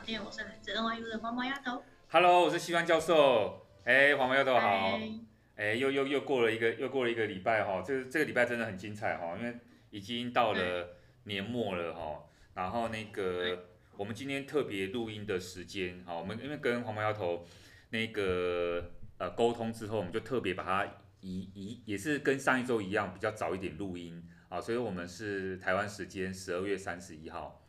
我是来自 NYU 的黄毛丫头。Hello，我是西方教授。哎，黄毛丫头好。哎，又又又过了一个又过了一个礼拜哈，这个这个礼拜真的很精彩哈，因为已经到了年末了哈。然后那个我们今天特别录音的时间哈，我们因为跟黄毛丫头那个呃沟通之后，我们就特别把它移移，也是跟上一周一样比较早一点录音啊，所以我们是台湾时间十二月三十一号，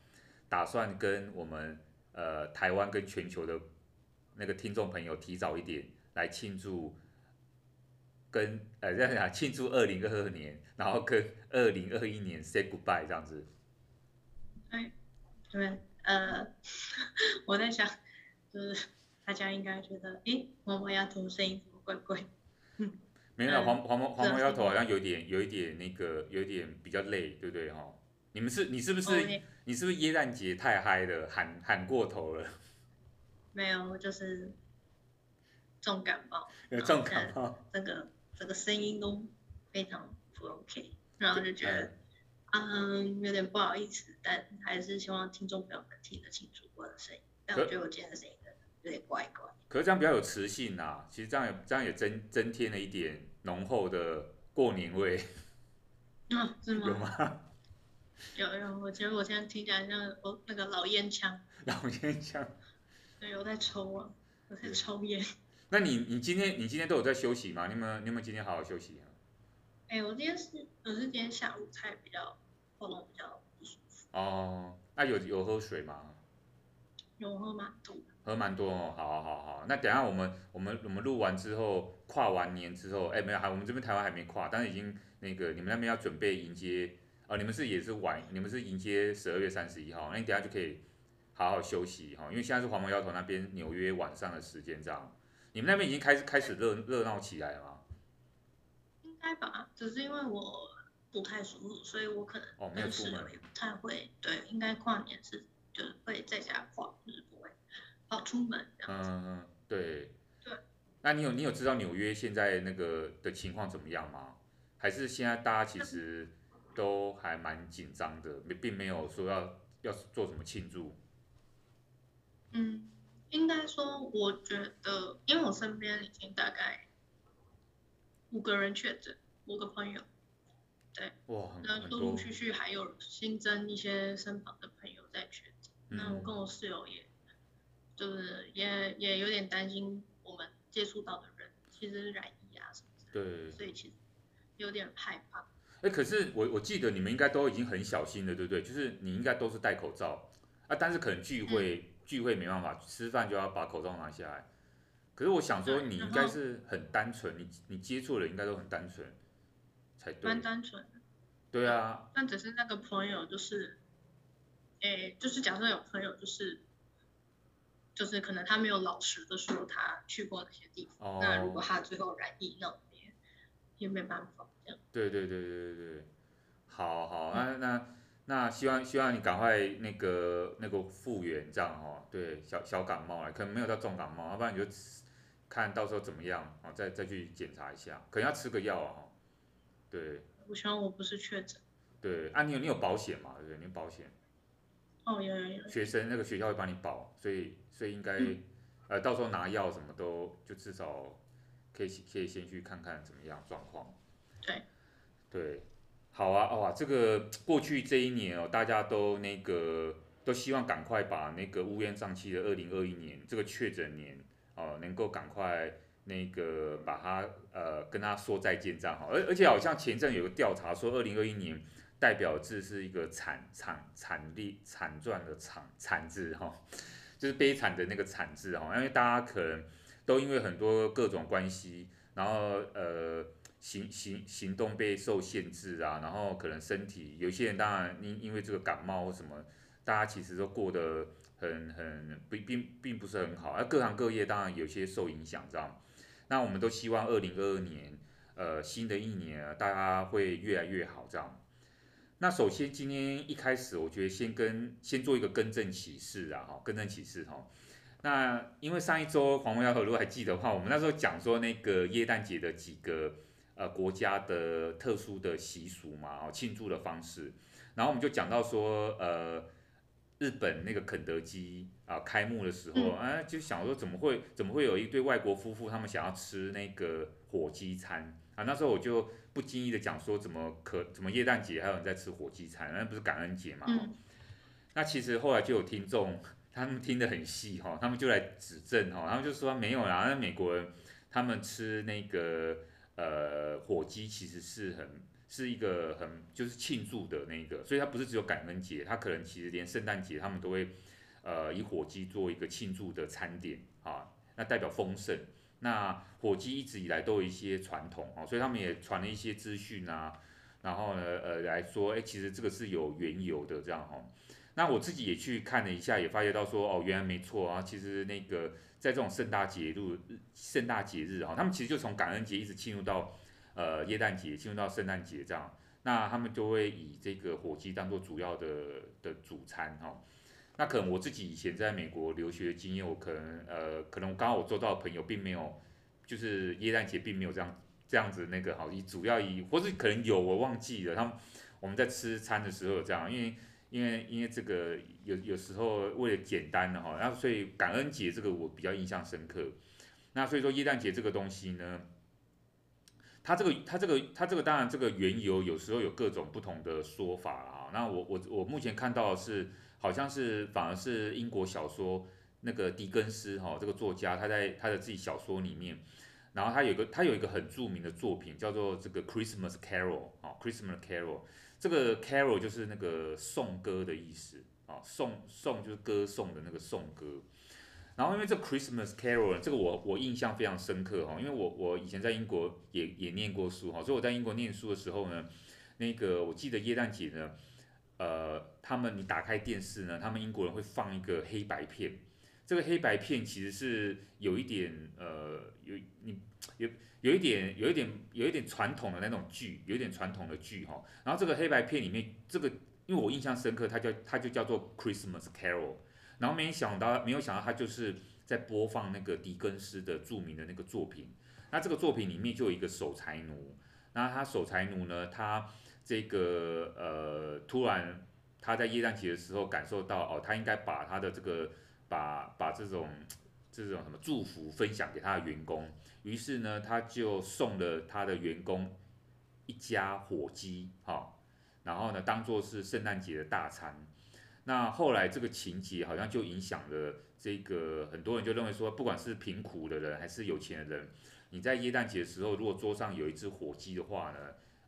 打算跟我们呃台湾跟全球的那个听众朋友提早一点来庆祝。跟呃这样讲庆祝二零二二年，然后跟二零二一年 say goodbye 这样子。哎，对，呃，我在想，就是大家应该觉得，诶，黄毛丫头声音怎么怪怪？嗯，没有，黄黄毛黄毛丫头好像有点有一点那个有一点比较累，对不对哈？你们是你是不是、oh, 你是不是耶诞节太嗨了，喊喊过头了？没有，就是重感冒。有重感冒。这个。这个声音都非常不 OK，然后就觉得，嗯，有点不好意思，但还是希望听众朋友们听得清楚我的声音。但我觉得我今天的声音有点怪怪。可是这样比较有磁性呐、啊，其实这样也这样也增增添了一点浓厚的过年味。有吗？有有，我觉得我现在听起来像我那个老烟枪。老烟枪。对，我在抽啊，我在抽烟。那你你今天你今天都有在休息吗？你有没有你有没有今天好好休息啊？哎、欸，我今天是我是今天下午才比较喉咙比较不舒服。哦，那有有喝水吗？有喝蛮多。喝蛮多哦，好好好。那等下我们我们我们录完之后，跨完年之后，哎、欸、没有还我们这边台湾还没跨，但是已经那个你们那边要准备迎接，哦你们是也是晚，你们是迎接十二月三十一号，那你等下就可以好好休息哈，因为现在是黄毛丫头那边纽约晚上的时间这样。你们那边已经开始开始热热闹起来了吗？应该吧，只是因为我不太舒服，所以我可能哦没有出门，不太会。对，应该跨年是就是会在家跨，就是不会跑出门这样子。嗯嗯，对。对。那你有你有知道纽约现在那个的情况怎么样吗？还是现在大家其实都还蛮紧张的，没并没有说要要做什么庆祝。嗯。应该说，我觉得，因为我身边已经大概五个人确诊，五个朋友，对，哇，那陆陆续续还有新增一些身旁的朋友在确诊，嗯，那我跟我室友也，就是也也有点担心我们接触到的人其实是染疫啊什么的，对，所以其实有点害怕。哎，可是我我记得你们应该都已经很小心了，对不对？就是你应该都是戴口罩啊，但是可能聚会。嗯聚会没办法，吃饭就要把口罩拿下来。可是我想说，你应该是很单纯，你你接触的应该都很单纯才对。蛮单纯的。对啊。但只是那个朋友就是，诶，就是假设有朋友就是，就是可能他没有老实的说他去过哪些地方，哦、那如果他最后染疫，那边也没办法这样。对对对对对对，好好，那那。那希望希望你赶快那个那个复原这样哦，对，小小感冒啊，可能没有到重感冒，要不然你就看到时候怎么样啊，再再去检查一下，可能要吃个药啊，对。我希望我不是确诊。对，啊，你有你有保险嘛？对不对？你有保险。哦，有有有。学生那个学校会帮你保，所以所以应该、嗯、呃到时候拿药什么都就至少可以可以先去看看怎么样状况。对。对。好啊，哇，这个过去这一年哦，大家都那个都希望赶快把那个乌烟瘴气的二零二一年这个确诊年哦，能够赶快那个把它呃跟他说再见这样哈，而而且好像前阵有个调查说二零二一年代表字是一个惨惨惨烈惨赚的惨惨字哈，就是悲惨的那个惨字哈，因为大家可能都因为很多各种关系，然后呃。行行行动被受限制啊，然后可能身体有些人当然因因为这个感冒或什么，大家其实都过得很很不并并不是很好，而各行各业当然有些受影响，这样。那我们都希望二零二二年，呃，新的一年大家会越来越好，这样。那首先今天一开始，我觉得先跟先做一个更正启示啊，哈，更正启示哈。那因为上一周黄毛丫头如果还记得的话，我们那时候讲说那个耶诞节的几个。呃，国家的特殊的习俗嘛，哦，庆祝的方式，然后我们就讲到说，呃，日本那个肯德基啊开幕的时候，嗯、啊，就想说怎么会怎么会有一对外国夫妇，他们想要吃那个火鸡餐啊？那时候我就不经意的讲说，怎么可怎么耶诞节还有人在吃火鸡餐？那不是感恩节嘛？嗯、那其实后来就有听众，他们听得很细哈，他们就来指正哈，他们就说没有啦，那美国人他们吃那个呃火鸡其实是很。是一个很就是庆祝的那个，所以它不是只有感恩节，它可能其实连圣诞节他们都会，呃，以火鸡做一个庆祝的餐点啊，那代表丰盛。那火鸡一直以来都有一些传统啊，所以他们也传了一些资讯啊，然后呢，呃，来说，哎，其实这个是有缘由的这样哈。那我自己也去看了一下，也发觉到说，哦，原来没错啊，其实那个在这种盛大节日、盛大节日哈，他们其实就从感恩节一直进入到。呃，耶诞节进入到圣诞节这样，那他们就会以这个火鸡当做主要的的主餐哈、那可能我自己以前在美国留学的经验，我可能呃，可能刚好我做到的朋友并没有，就是耶诞节并没有这样这样子那个好，以主要以或是可能有我忘记了，他们我们在吃餐的时候有这样，因为因为因为这个有有时候为了简单的哈，然后所以感恩节这个我比较印象深刻。那所以说耶诞节这个东西呢。它这个，它这个，它这个，当然这个缘由有时候有各种不同的说法啊。那我我我目前看到的是，好像是反而是英国小说那个狄更斯哈、哦、这个作家，他在他的自己小说里面，然后他有一个他有一个很著名的作品叫做这个 Christmas Carol 啊、Christmas Carol，这个 Carol 就是那个颂歌的意思啊，颂颂就是歌颂的那个颂歌。然后因为这 Christmas Carol 这个我我印象非常深刻哈，因为我我以前在英国也也念过书哈，所以我在英国念书的时候呢，那个我记得耶诞节呢，呃，他们你打开电视呢，他们英国人会放一个黑白片，这个黑白片其实是有一点呃有你有有一点有一点有一点传统的那种剧，有一点传统的剧哈，然后这个黑白片里面这个因为我印象深刻，它叫它就叫做 Christmas Carol。然后没想到，没有想到它就是在播放那个狄更斯的著名的那个作品。那这个作品里面就有一个守财奴，那他守财奴呢，他这个呃，突然他在耶诞节的时候感受到哦，他应该把他的这个把把这种这种什么祝福分享给他的员工，于是呢，他就送了他的员工一家火鸡，哈、哦，然后呢，当做是圣诞节的大餐。那后来这个情节好像就影响了这个很多人就认为说，不管是贫苦的人还是有钱的人，你在耶诞节的时候，如果桌上有一只火鸡的话呢，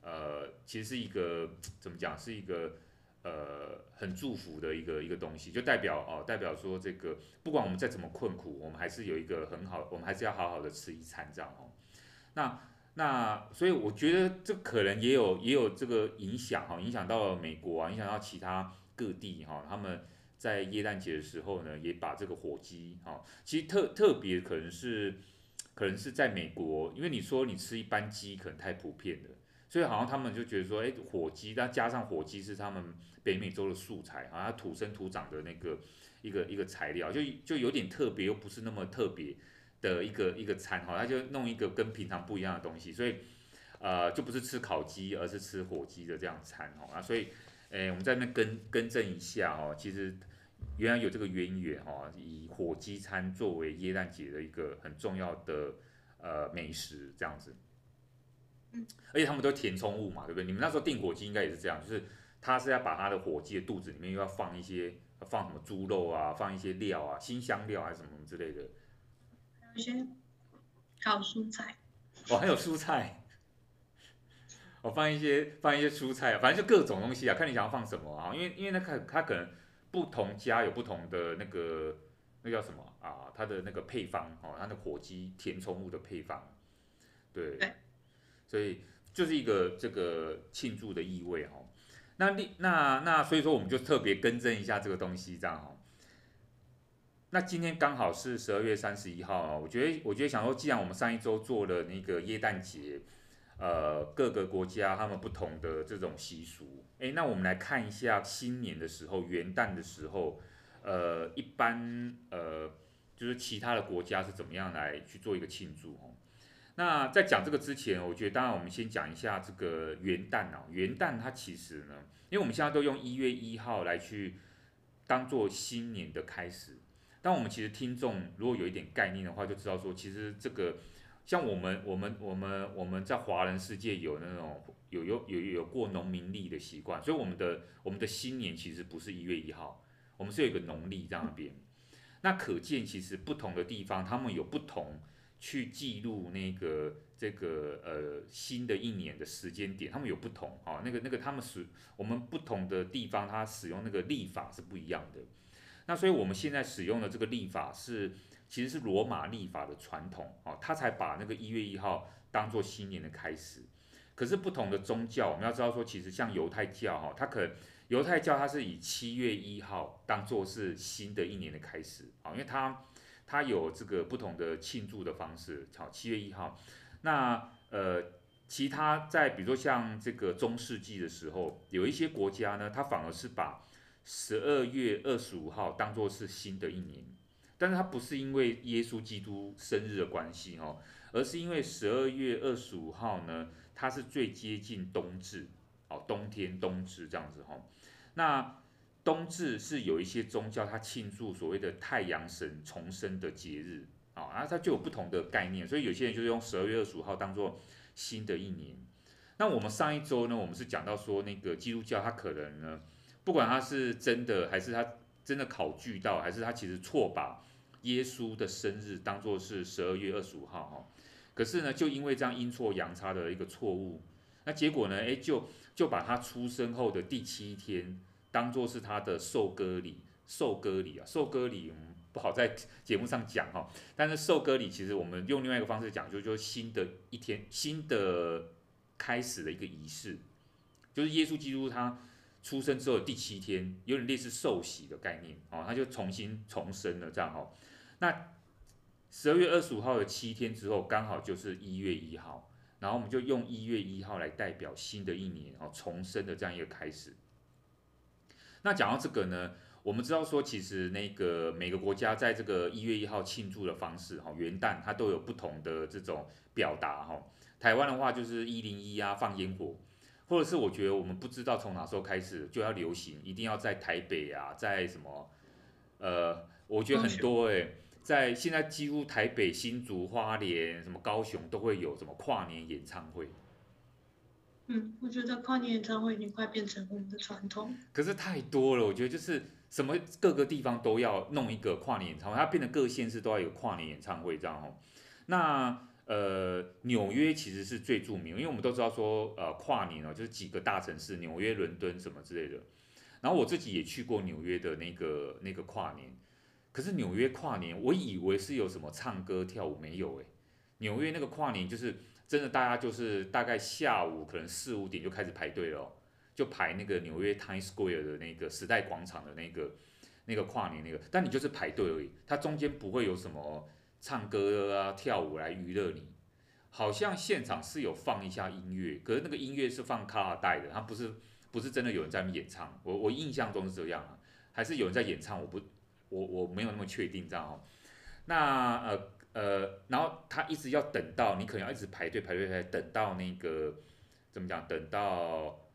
呃，其实是一个怎么讲，是一个呃很祝福的一个一个东西，就代表哦，代表说这个不管我们再怎么困苦，我们还是有一个很好，我们还是要好好的吃一餐这样哦。那那所以我觉得这可能也有也有这个影响哈，影响到了美国啊，影响到其他。各地哈，他们在耶诞节的时候呢，也把这个火鸡哈，其实特特别可能是，可能是在美国，因为你说你吃一般鸡可能太普遍了，所以好像他们就觉得说，哎，火鸡，那加上火鸡是他们北美洲的素材，好像土生土长的那个一个一个材料，就就有点特别，又不是那么特别的一个一个餐哈，他就弄一个跟平常不一样的东西，所以呃，就不是吃烤鸡，而是吃火鸡的这样餐哈，所以。哎，我们在那更更正一下哦，其实原来有这个渊源哈，以火鸡餐作为耶诞节的一个很重要的呃美食这样子。嗯，而且他们都填充物嘛，对不对？你们那时候订火鸡应该也是这样，就是他是要把他的火鸡的肚子里面又要放一些放什么猪肉啊，放一些料啊，新香料还是什么之类的。还有一些烤蔬菜。哦，还有蔬菜。我放一些放一些蔬菜，反正就各种东西啊，看你想要放什么啊。因为因为那个它可能不同家有不同的那个那叫什么啊，它的那个配方哦，它的火鸡填充物的配方，对，所以就是一个这个庆祝的意味哈。那那那那所以说我们就特别更正一下这个东西这样哈。那今天刚好是十二月三十一号啊，我觉得我觉得想说，既然我们上一周做了那个耶诞节。呃，各个国家他们不同的这种习俗，诶，那我们来看一下新年的时候，元旦的时候，呃，一般呃，就是其他的国家是怎么样来去做一个庆祝哦。那在讲这个之前，我觉得当然我们先讲一下这个元旦啊，元旦它其实呢，因为我们现在都用一月一号来去当做新年的开始。但我们其实听众如果有一点概念的话，就知道说，其实这个像我们我们我们我们在华人世界有那种有有有有过农民历的习惯，所以我们的我们的新年其实不是一月一号，我们是有一个农历在那边。那可见其实不同的地方，他们有不同去记录那个这个呃新的一年的时间点，他们有不同啊，那个那个他们使我们不同的地方，它使用那个历法是不一样的。那所以我们现在使用的这个历法是，其实是罗马历法的传统啊，他才把那个一月一号当做新年的开始。可是不同的宗教，我们要知道说，其实像犹太教哈，它可犹太教它是以七月一号当做是新的一年的开始啊，因为它它有这个不同的庆祝的方式，好，七月一号。那呃，其他在比如说像这个中世纪的时候，有一些国家呢，它反而是把十二月二十五号当做是新的一年，但是它不是因为耶稣基督生日的关系哦，而是因为十二月二十五号呢，它是最接近冬至，哦，冬天冬至这样子哈。那冬至是有一些宗教它庆祝所谓的太阳神重生的节日啊，然后它就有不同的概念，所以有些人就是用十二月二十五号当做新的一年。那我们上一周呢，我们是讲到说那个基督教它可能呢。不管他是真的还是他真的考据到，还是他其实错把耶稣的生日当作是十二月二十五号哈，可是呢，就因为这样阴错阳差的一个错误，那结果呢，诶，就就把他出生后的第七天当作是他的受割礼，受割礼啊，受割礼我们不好在节目上讲哈，但是受割礼其实我们用另外一个方式讲，就就新的一天，新的开始的一个仪式，就是耶稣基督他。出生之后第七天，有点类似受洗的概念哦，他就重新重生了这样哦。那十二月二十五号的七天之后，刚好就是一月一号，然后我们就用一月一号来代表新的一年哦，重生的这样一个开始。那讲到这个呢，我们知道说，其实那个每个国家在这个一月一号庆祝的方式哈，元旦它都有不同的这种表达哈。台湾的话就是一零一啊，放烟火。或者是我觉得我们不知道从哪时候开始就要流行，一定要在台北啊，在什么，呃，我觉得很多哎、欸，在现在几乎台北、新竹、花莲、什么高雄都会有什么跨年演唱会。嗯，我觉得跨年演唱会已经快变成我们的传统。可是太多了，我觉得就是什么各个地方都要弄一个跨年演唱会，它变得各县市都要有跨年演唱会这样哦。那。呃，纽约其实是最著名，因为我们都知道说，呃，跨年哦，就是几个大城市，纽约、伦敦什么之类的。然后我自己也去过纽约的那个那个跨年，可是纽约跨年，我以为是有什么唱歌跳舞，没有诶。纽约那个跨年就是真的，大家就是大概下午可能四五点就开始排队了，就排那个纽约 Times Square 的那个时代广场的那个那个跨年那个，但你就是排队而已，它中间不会有什么。唱歌啊，跳舞来娱乐你，好像现场是有放一下音乐，可是那个音乐是放卡拉带的，它不是不是真的有人在那演唱。我我印象中是这样啊，还是有人在演唱？我不我我没有那么确定这样哦。那呃呃，然后他一直要等到你可能要一直排队排队排队，等到那个怎么讲？等到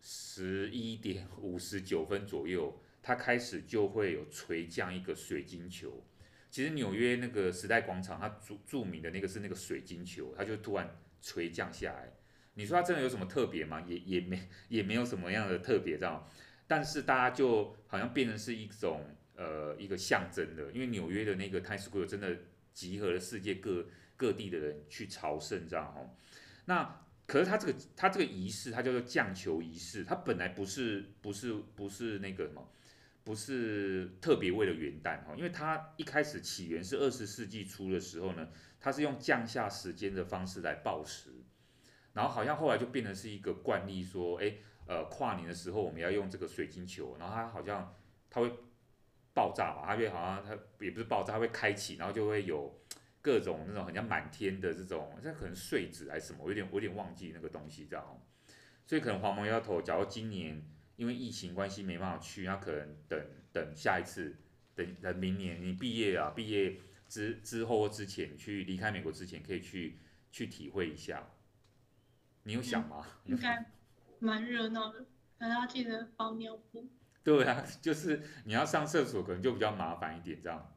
十一点五十九分左右，他开始就会有垂降一个水晶球。其实纽约那个时代广场，它著著名的那个是那个水晶球，它就突然垂降下来。你说它真的有什么特别吗？也也没也没有什么样的特别，这样。但是大家就好像变成是一种呃一个象征的，因为纽约的那个 Times Square 真的集合了世界各各地的人去朝圣，这样哈。那可是它这个它这个仪式，它叫做降球仪式，它本来不是不是不是那个什么。不是特别为了元旦哈，因为它一开始起源是二十世纪初的时候呢，它是用降下时间的方式来报时，然后好像后来就变成是一个惯例，说，哎，呃，跨年的时候我们要用这个水晶球，然后它好像它会爆炸吧，它会好像它也不是爆炸，它会开启，然后就会有各种那种很像满天的这种，这可能碎纸还是什么，我有点我有点忘记那个东西这样，所以可能黄毛丫头，假如今年。因为疫情关系没办法去，那可能等等下一次，等等明年你毕业啊，毕业之之后或之前去离开美国之前，可以去去体会一下。你有想吗？应该蛮热闹的，大家记得包尿布。对啊，就是你要上厕所可能就比较麻烦一点这样。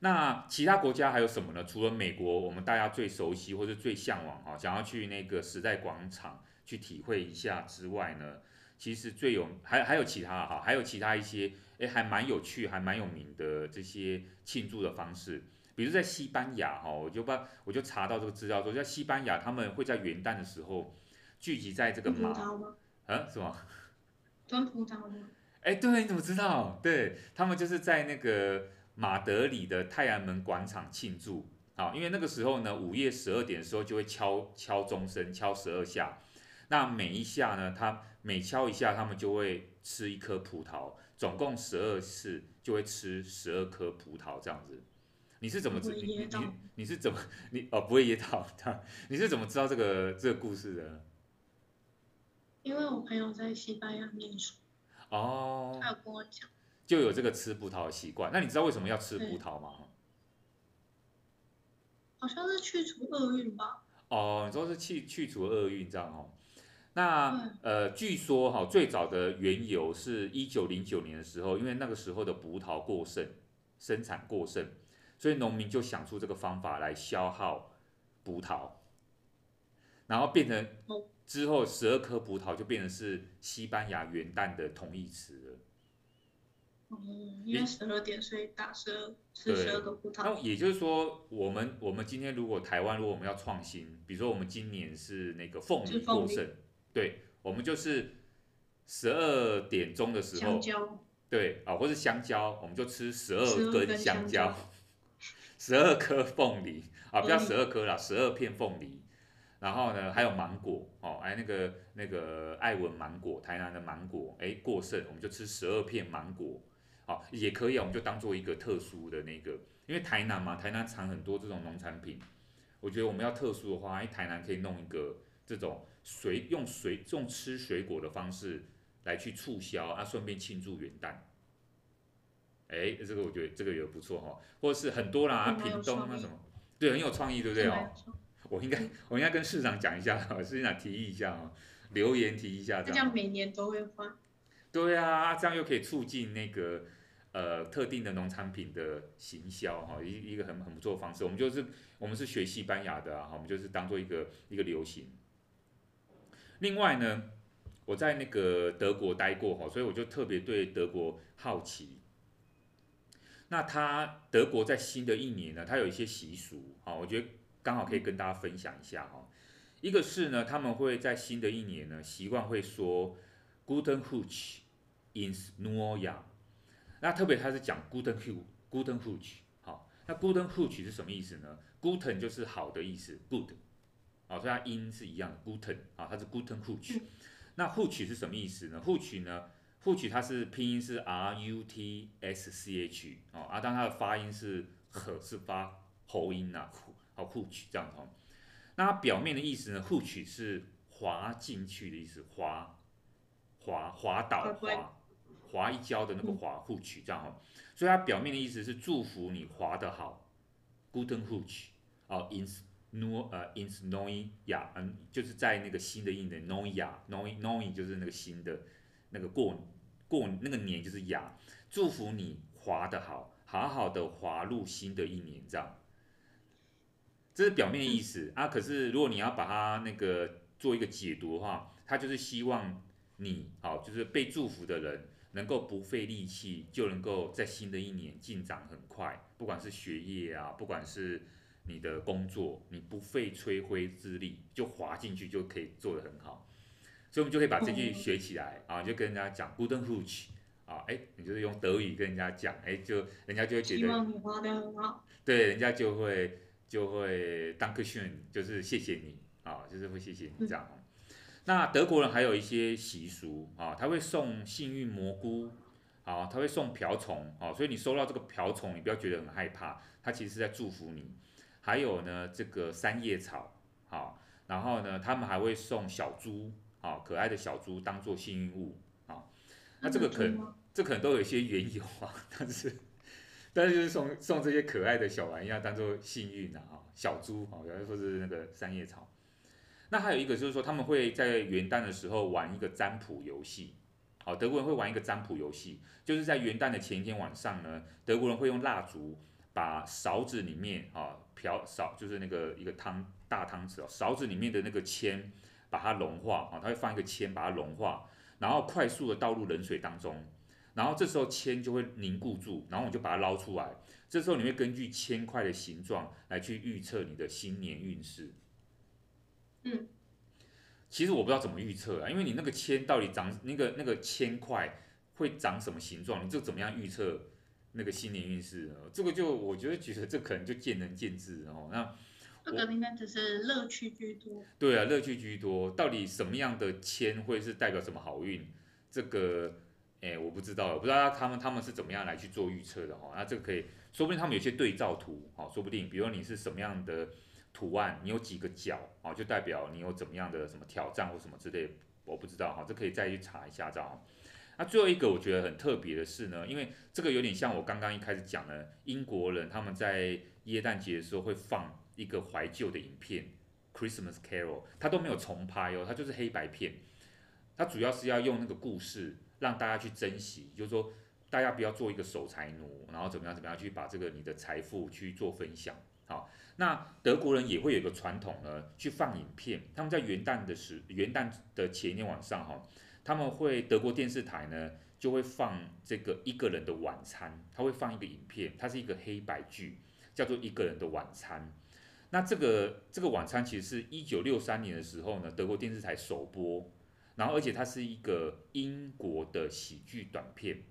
那其他国家还有什么呢？除了美国，我们大家最熟悉或者最向往啊，想要去那个时代广场去体会一下之外呢，其实最有还还有其他哈，还有其他一些诶还蛮有趣还蛮有名的这些庆祝的方式，比如在西班牙哈，我就把我就查到这个资料说，在西班牙他们会在元旦的时候聚集在这个马，嗯，什么？端葡萄吗？哎，对，你怎么知道？对，他们就是在那个。马德里的太阳门广场庆祝啊，因为那个时候呢，午夜十二点的时候就会敲敲钟声，敲十二下。那每一下呢，他每敲一下，他们就会吃一颗葡萄，总共十二次就会吃十二颗葡萄这样子。你是怎么知？你你你是怎么你哦不会噎到他？你是怎么知道这个这个故事的？因为我朋友在西班牙念书哦，他有跟我讲。就有这个吃葡萄的习惯，那你知道为什么要吃葡萄吗？好像是去除厄运吧。哦，你说是去去除厄运这样哦。那呃，据说哈、哦，最早的缘由是一九零九年的时候，因为那个时候的葡萄过剩，生产过剩，所以农民就想出这个方法来消耗葡萄，然后变成之后十二颗葡萄就变成是西班牙元旦的同义词了。嗯，因为十二点，所以打十二，吃十二个葡萄。那也就是说，我们我们今天如果台湾如果我们要创新，比如说我们今年是那个凤梨过剩，对，我们就是十二点钟的时候，对啊，或是香蕉，我们就吃十二根香蕉，十二颗凤梨啊，不要十二颗啦，十二片凤梨。然后呢，还有芒果哦，哎，那个那个爱文芒果，台南的芒果，哎，过剩，我们就吃十二片芒果。好，也可以啊，我们就当做一个特殊的那个，因为台南嘛，台南产很多这种农产品，我觉得我们要特殊的话，哎，台南可以弄一个这种水用水用吃水果的方式来去促销啊，顺便庆祝元旦。哎，这个我觉得这个也不错哈，或者是很多啦，屏东那什么，对，很有创意，对不对哦？我应该 我应该跟市长讲一下，市长提议一下啊，留言提一下这样。这样每年都会换。对啊，这样又可以促进那个呃特定的农产品的行销哈，一一个很很不错的方式。我们就是我们是学西班牙的啊，我们就是当做一个一个流行。另外呢，我在那个德国待过哈，所以我就特别对德国好奇。那他德国在新的一年呢，他有一些习俗啊，我觉得刚好可以跟大家分享一下哈。一个是呢，他们会在新的一年呢，习惯会说 Guten Rutsch ins neue Jahr，那特别他是讲 Guten Guten Rutsch，好，那 Guten Hutsch 是什么意思呢？Guten 就是好的意思，Good，好，所以它音是一样的，Guten，啊，它是 Guten Hutsch 那 Hutsch 是什么意思呢？Hutsch 呢，Rutsch 它是拼音是 R U T S C H，哦，啊，当它的发音是和是发喉音呐，好 Rutsch 这样哦，那它表面的意思呢，Rutsch 是滑进去的意思，滑，滑滑倒滑。滑一跤的那个滑，Rutsch 这样哦，所以它表面的意思是祝福你滑得好，Guten Rutsch 哦，ins new 呃 ins neue Jahr 嗯，就是在那个新的一年 neue Jahr，neue neue 就是那个新的那个过过那个年就是 Jahr，祝福你滑得好，好好的滑入新的一年这样，这是表面意思啊。可是如果你要把它那个做一个解读的话，它就是希望你好，就是被祝福的人。能够不费力气就能够在新的一年进展很快，不管是学业啊，不管是你的工作，你不费吹灰之力就滑进去就可以做得很好，所以我们就可以把这句学起来啊，就跟人家讲 Guten Rutsch 啊，哎，你就是用德语跟人家讲，哎，就人家就会觉得希望你很好，对，人家就会就会 Dankeschön，就是谢谢你啊，就是会谢谢你这样。嗯那德国人还有一些习俗啊，他会送幸运蘑菇，啊，他会送瓢虫，啊，所以你收到这个瓢虫，你不要觉得很害怕，他其实是在祝福你。还有呢，这个三叶草，啊，然后呢，他们还会送小猪，啊，可爱的小猪当做幸运物，啊，那这个可能这可能都有一些缘由啊，但是但是就是送送这些可爱的小玩意儿当做幸运啊，小猪，啊，比如说是那个三叶草。那还有一个就是说，他们会在元旦的时候玩一个占卜游戏，好，德国人会玩一个占卜游戏，就是在元旦的前一天晚上呢，德国人会用蜡烛把勺子里面啊瓢勺，就是那个一个汤大汤匙哦，勺子里面的那个铅把它融化啊，他会放一个铅把它融化，然后快速的倒入冷水当中，然后这时候铅就会凝固住，然后我们就把它捞出来，这时候你会根据铅块的形状来去预测你的新年运势。嗯。其实我不知道怎么预测啊，因为你那个铅到底长那个那个铅块会长什么形状，你就怎么样预测那个新年运势呢？这个就我觉得觉得这可能就见仁见智哦。那这个应该只是乐趣居多。对啊，乐趣居多。到底什么样的铅会是代表什么好运？这个哎，我不知道，我不知道他们他们是怎么样来去做预测的哈。那这个可以，说不定他们有些对照图，好，说不定，比如你是什么样的。图案，你有几个角啊，就代表你有怎么样的什么挑战或什么之类，我不知道哈，这可以再去查一下，知道。那最后一个我觉得很特别的是呢，因为这个有点像我刚刚一开始讲的，英国人他们在耶诞节的时候会放一个怀旧的影片，Christmas Carol，它都没有重拍哦，它就是黑白片，它主要是要用那个故事让大家去珍惜，就是说大家不要做一个守财奴，然后怎么样怎么样去把这个你的财富去做分享，好。那德国人也会有一个传统呢，去放影片。他们在元旦的时，元旦的前一天晚上哈，他们会德国电视台呢就会放这个一个人的晚餐，他会放一个影片，它是一个黑白剧，叫做一个人的晚餐。那这个这个晚餐其实是一九六三年的时候呢，德国电视台首播，然后而且它是一个英国的喜剧短片。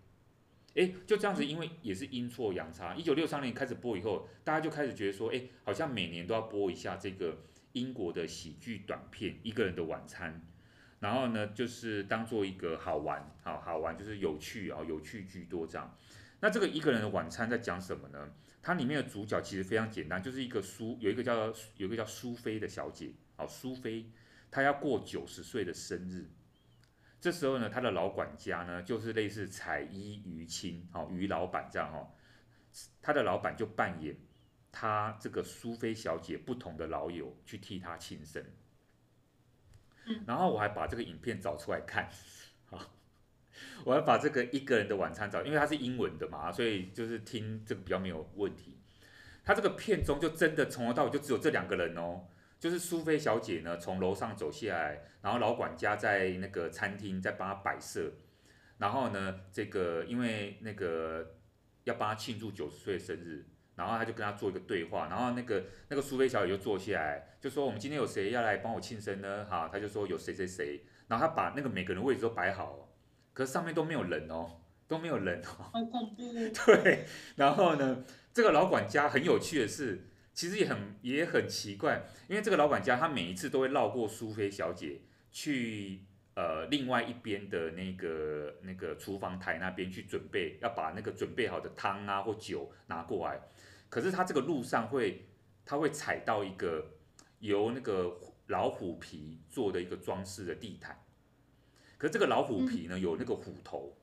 诶，就这样子，因为也是阴错阳差，一九六三年开始播以后，大家就开始觉得说，诶，好像每年都要播一下这个英国的喜剧短片《一个人的晚餐》，然后呢，就是当做一个好玩，好好玩，就是有趣啊，有趣居多这样。那这个《一个人的晚餐》在讲什么呢？它里面的主角其实非常简单，就是一个苏，有一个叫有一个叫苏菲的小姐，好，苏菲，她要过九十岁的生日。这时候呢，他的老管家呢，就是类似彩衣娱亲，哦，于老板这样哦，他的老板就扮演他这个苏菲小姐不同的老友去替他庆生。然后我还把这个影片找出来看，好，我还把这个一个人的晚餐找，因为它是英文的嘛，所以就是听这个比较没有问题。他这个片中就真的从头到尾就只有这两个人哦。就是苏菲小姐呢，从楼上走下来，然后老管家在那个餐厅在帮她摆设，然后呢，这个因为那个要帮她庆祝九十岁生日，然后他就跟她做一个对话，然后那个那个苏菲小姐就坐下来，就说我们今天有谁要来帮我庆生呢？哈，他就说有谁谁谁，然后他把那个每个人位置都摆好，可是上面都没有人哦，都没有人哦，好恐怖。对，然后呢，这个老管家很有趣的是。其实也很也很奇怪，因为这个老管家他每一次都会绕过苏菲小姐去呃另外一边的那个那个厨房台那边去准备，要把那个准备好的汤啊或酒拿过来。可是他这个路上会他会踩到一个由那个老虎皮做的一个装饰的地毯，可是这个老虎皮呢有那个虎头，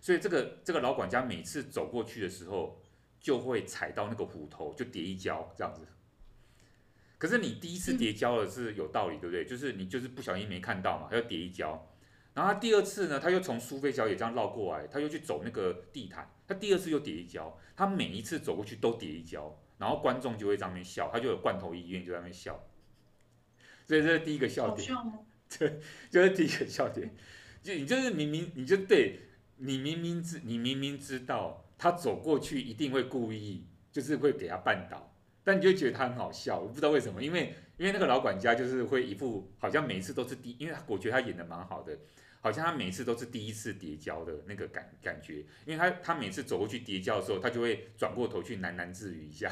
所以这个这个老管家每次走过去的时候。就会踩到那个虎头，就跌一跤这样子。可是你第一次跌跤了是有道理，对不对？就是你就是不小心没看到嘛，他要跌一跤。然后他第二次呢，他又从苏菲小姐这样绕过来，他又去走那个地毯，他第二次又跌一跤。他每一次走过去都跌一跤，然后观众就会在那边笑，他就有罐头医院就在那边笑。所以这是第一个笑点。对，就是第一个笑点。就你就是明明你就对，你明明知你明明知道。他走过去一定会故意，就是会给他绊倒，但你就觉得他很好笑，我不知道为什么，因为因为那个老管家就是会一副好像每一次都是第，因为我觉得他演的蛮好的，好像他每次都是第一次跌跤的那个感感觉，因为他他每次走过去跌跤的时候，他就会转过头去喃喃自语一下，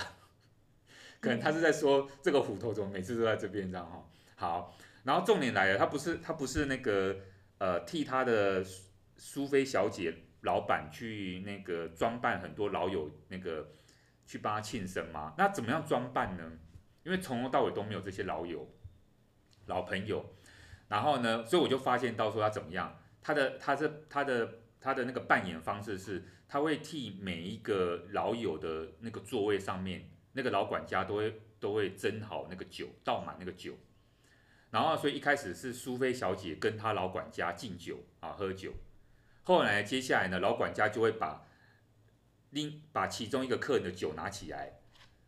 可能他是在说这个虎头怎么每次都在这边这样哈，好，然后重点来了，他不是他不是那个呃替他的苏菲小姐。老板去那个装扮很多老友，那个去帮他庆生吗？那怎么样装扮呢？因为从头到尾都没有这些老友、老朋友。然后呢，所以我就发现到说他怎么样，他的、他的、他的、他的那个扮演方式是，他会替每一个老友的那个座位上面，那个老管家都会都会斟好那个酒，倒满那个酒。然后，所以一开始是苏菲小姐跟她老管家敬酒啊，喝酒。后来接下来呢，老管家就会把另把其中一个客人的酒拿起来，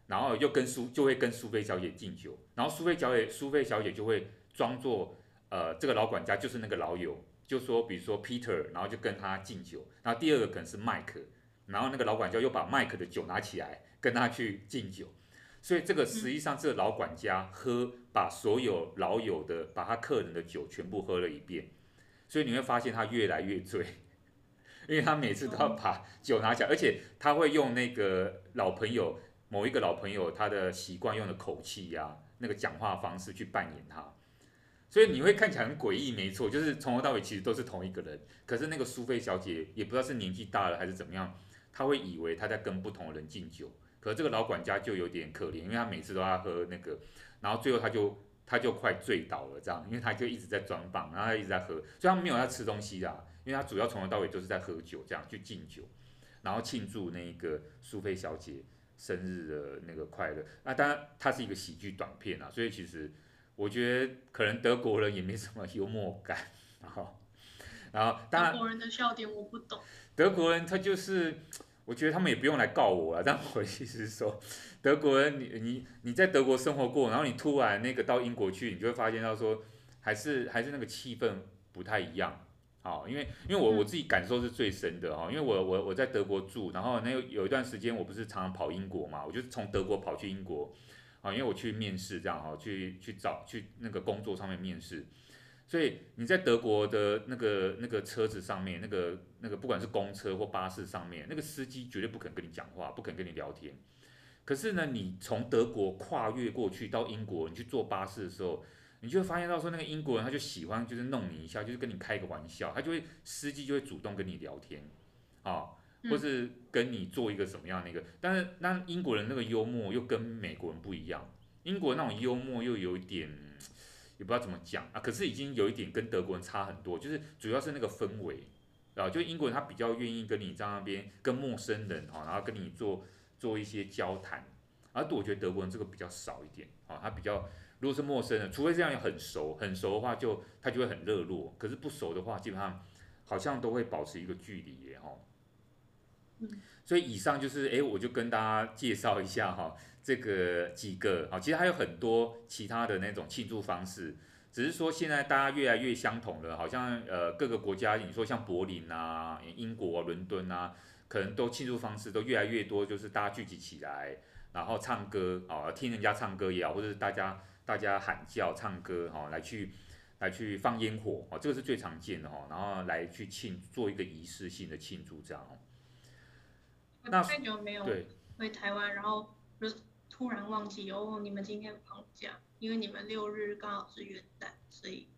然后又跟苏就会跟苏菲小姐敬酒，然后苏菲小姐苏菲小姐就会装作呃这个老管家就是那个老友，就说比如说 Peter，然后就跟他敬酒，然后第二个可能是 Mike，然后那个老管家又把 Mike 的酒拿起来跟他去敬酒，所以这个实际上这个老管家喝把所有老友的把他客人的酒全部喝了一遍，所以你会发现他越来越醉。因为他每次都要把酒拿起来，而且他会用那个老朋友某一个老朋友他的习惯用的口气呀、啊，那个讲话方式去扮演他，所以你会看起来很诡异，没错，就是从头到尾其实都是同一个人。可是那个苏菲小姐也不知道是年纪大了还是怎么样，她会以为她在跟不同的人敬酒。可是这个老管家就有点可怜，因为他每次都要喝那个，然后最后他就他就快醉倒了这样，因为他就一直在装棒，然后他一直在喝，所以他没有在吃东西啦。因为他主要从头到尾就是在喝酒，这样去敬酒，然后庆祝那个苏菲小姐生日的那个快乐。那当然，它是一个喜剧短片啊，所以其实我觉得可能德国人也没什么幽默感。然后，然后当然，德国人的笑点我不懂。德国人他就是，我觉得他们也不用来告我了。但我意思是说，德国人你你你在德国生活过，然后你突然那个到英国去，你就会发现到说，还是还是那个气氛不太一样。好，因为因为我我自己感受是最深的哈，因为我我我在德国住，然后那有有一段时间我不是常常跑英国嘛，我就从德国跑去英国，啊，因为我去面试这样哈，去去找去那个工作上面面试，所以你在德国的那个那个车子上面，那个那个不管是公车或巴士上面，那个司机绝对不肯跟你讲话，不肯跟你聊天。可是呢，你从德国跨越过去到英国，你去坐巴士的时候。你就会发现到说，那个英国人他就喜欢就是弄你一下，就是跟你开个玩笑，他就会司机就会主动跟你聊天，啊，或是跟你做一个什么样那个。但是那英国人那个幽默又跟美国人不一样，英国那种幽默又有一点也不知道怎么讲啊，可是已经有一点跟德国人差很多，就是主要是那个氛围啊，就英国人他比较愿意跟你在那边跟陌生人哈，然后跟你做做一些交谈，而我觉得德国人这个比较少一点啊，他比较。如果是陌生人，除非这样很熟，很熟的话就，他就会很热络。可是不熟的话，基本上好像都会保持一个距离耶，哈。所以以上就是，哎，我就跟大家介绍一下哈，这个几个，啊，其实还有很多其他的那种庆祝方式，只是说现在大家越来越相同了，好像呃各个国家，你说像柏林啊、英国啊、伦敦啊，可能都庆祝方式都越来越多，就是大家聚集起来，然后唱歌啊，听人家唱歌也好，或者是大家。大家喊叫、唱歌，哈，来去，来去放烟火，哦，这个是最常见的，哈，然后来去庆做一个仪式性的庆祝，这样。那太久没有回台湾，然后就是突然忘记哦，你们今天放假，因为你们六日刚好是元旦，所以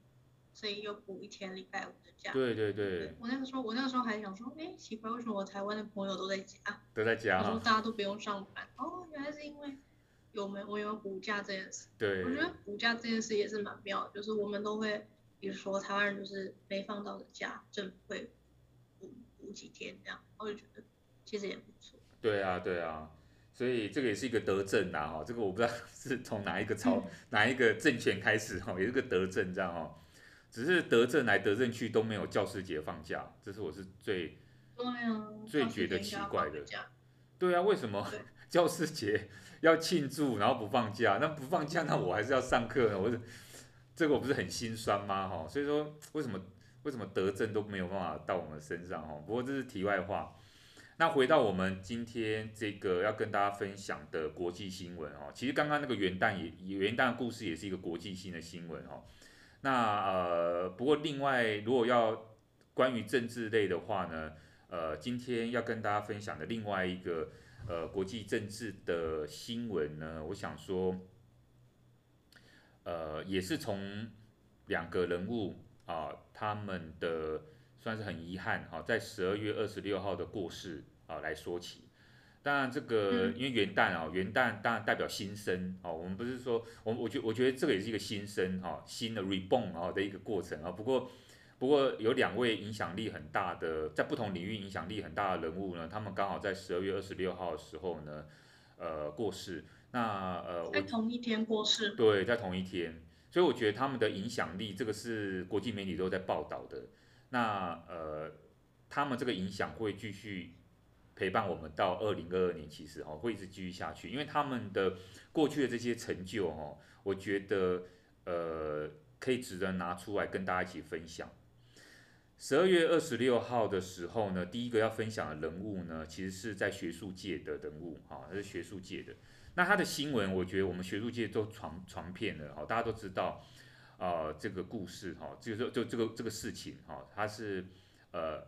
所以又补一天礼拜五的假。对对对。对我那个时候，我那个时候还想说，哎，奇怪，为什么我台湾的朋友都在家？都在家。我说大家都不用上班，哦，原来是因为。有没有我有补假这件事？对，我觉得补假这件事也是蛮妙的，就是我们都会，比如说台湾人就是没放到的假，政府会补补几天这样，我就觉得其实也不错。对啊，对啊，所以这个也是一个德政呐，哈，这个我不知道 是从哪一个朝、嗯、哪一个政权开始哈，也是个德政这样哈，只是德政来德政去都没有教师节放假，这是我是最对啊，最觉得奇怪的。对啊，为什么 教师节？要庆祝，然后不放假，那不放假，那我还是要上课呢。我这这个，我不是很心酸吗？哈，所以说为什么为什么德政都没有办法到我们身上？哈，不过这是题外话。那回到我们今天这个要跟大家分享的国际新闻哦，其实刚刚那个元旦也元旦的故事也是一个国际性的新闻哦。那呃，不过另外如果要关于政治类的话呢，呃，今天要跟大家分享的另外一个。呃，国际政治的新闻呢，我想说，呃，也是从两个人物啊，他们的算是很遗憾哈，在十二月二十六号的过世啊来说起。当然，这个因为元旦啊，元旦当然代表新生啊，我们不是说，我我觉我觉得这个也是一个新生哈，新的 reborn 啊的一个过程啊，不过。不过有两位影响力很大的，在不同领域影响力很大的人物呢，他们刚好在十二月二十六号的时候呢，呃，过世。那呃，在同一天过世。对，在同一天，所以我觉得他们的影响力，这个是国际媒体都在报道的。那呃，他们这个影响会继续陪伴我们到二零二二年，其实哈会一直继续下去，因为他们的过去的这些成就哈，我觉得呃可以值得拿出来跟大家一起分享。十二月二十六号的时候呢，第一个要分享的人物呢，其实是在学术界的人物哈，他是学术界的。那他的新闻，我觉得我们学术界都传传遍了哈，大家都知道、呃、这个故事哈，就是说就这个这个事情哈，他是呃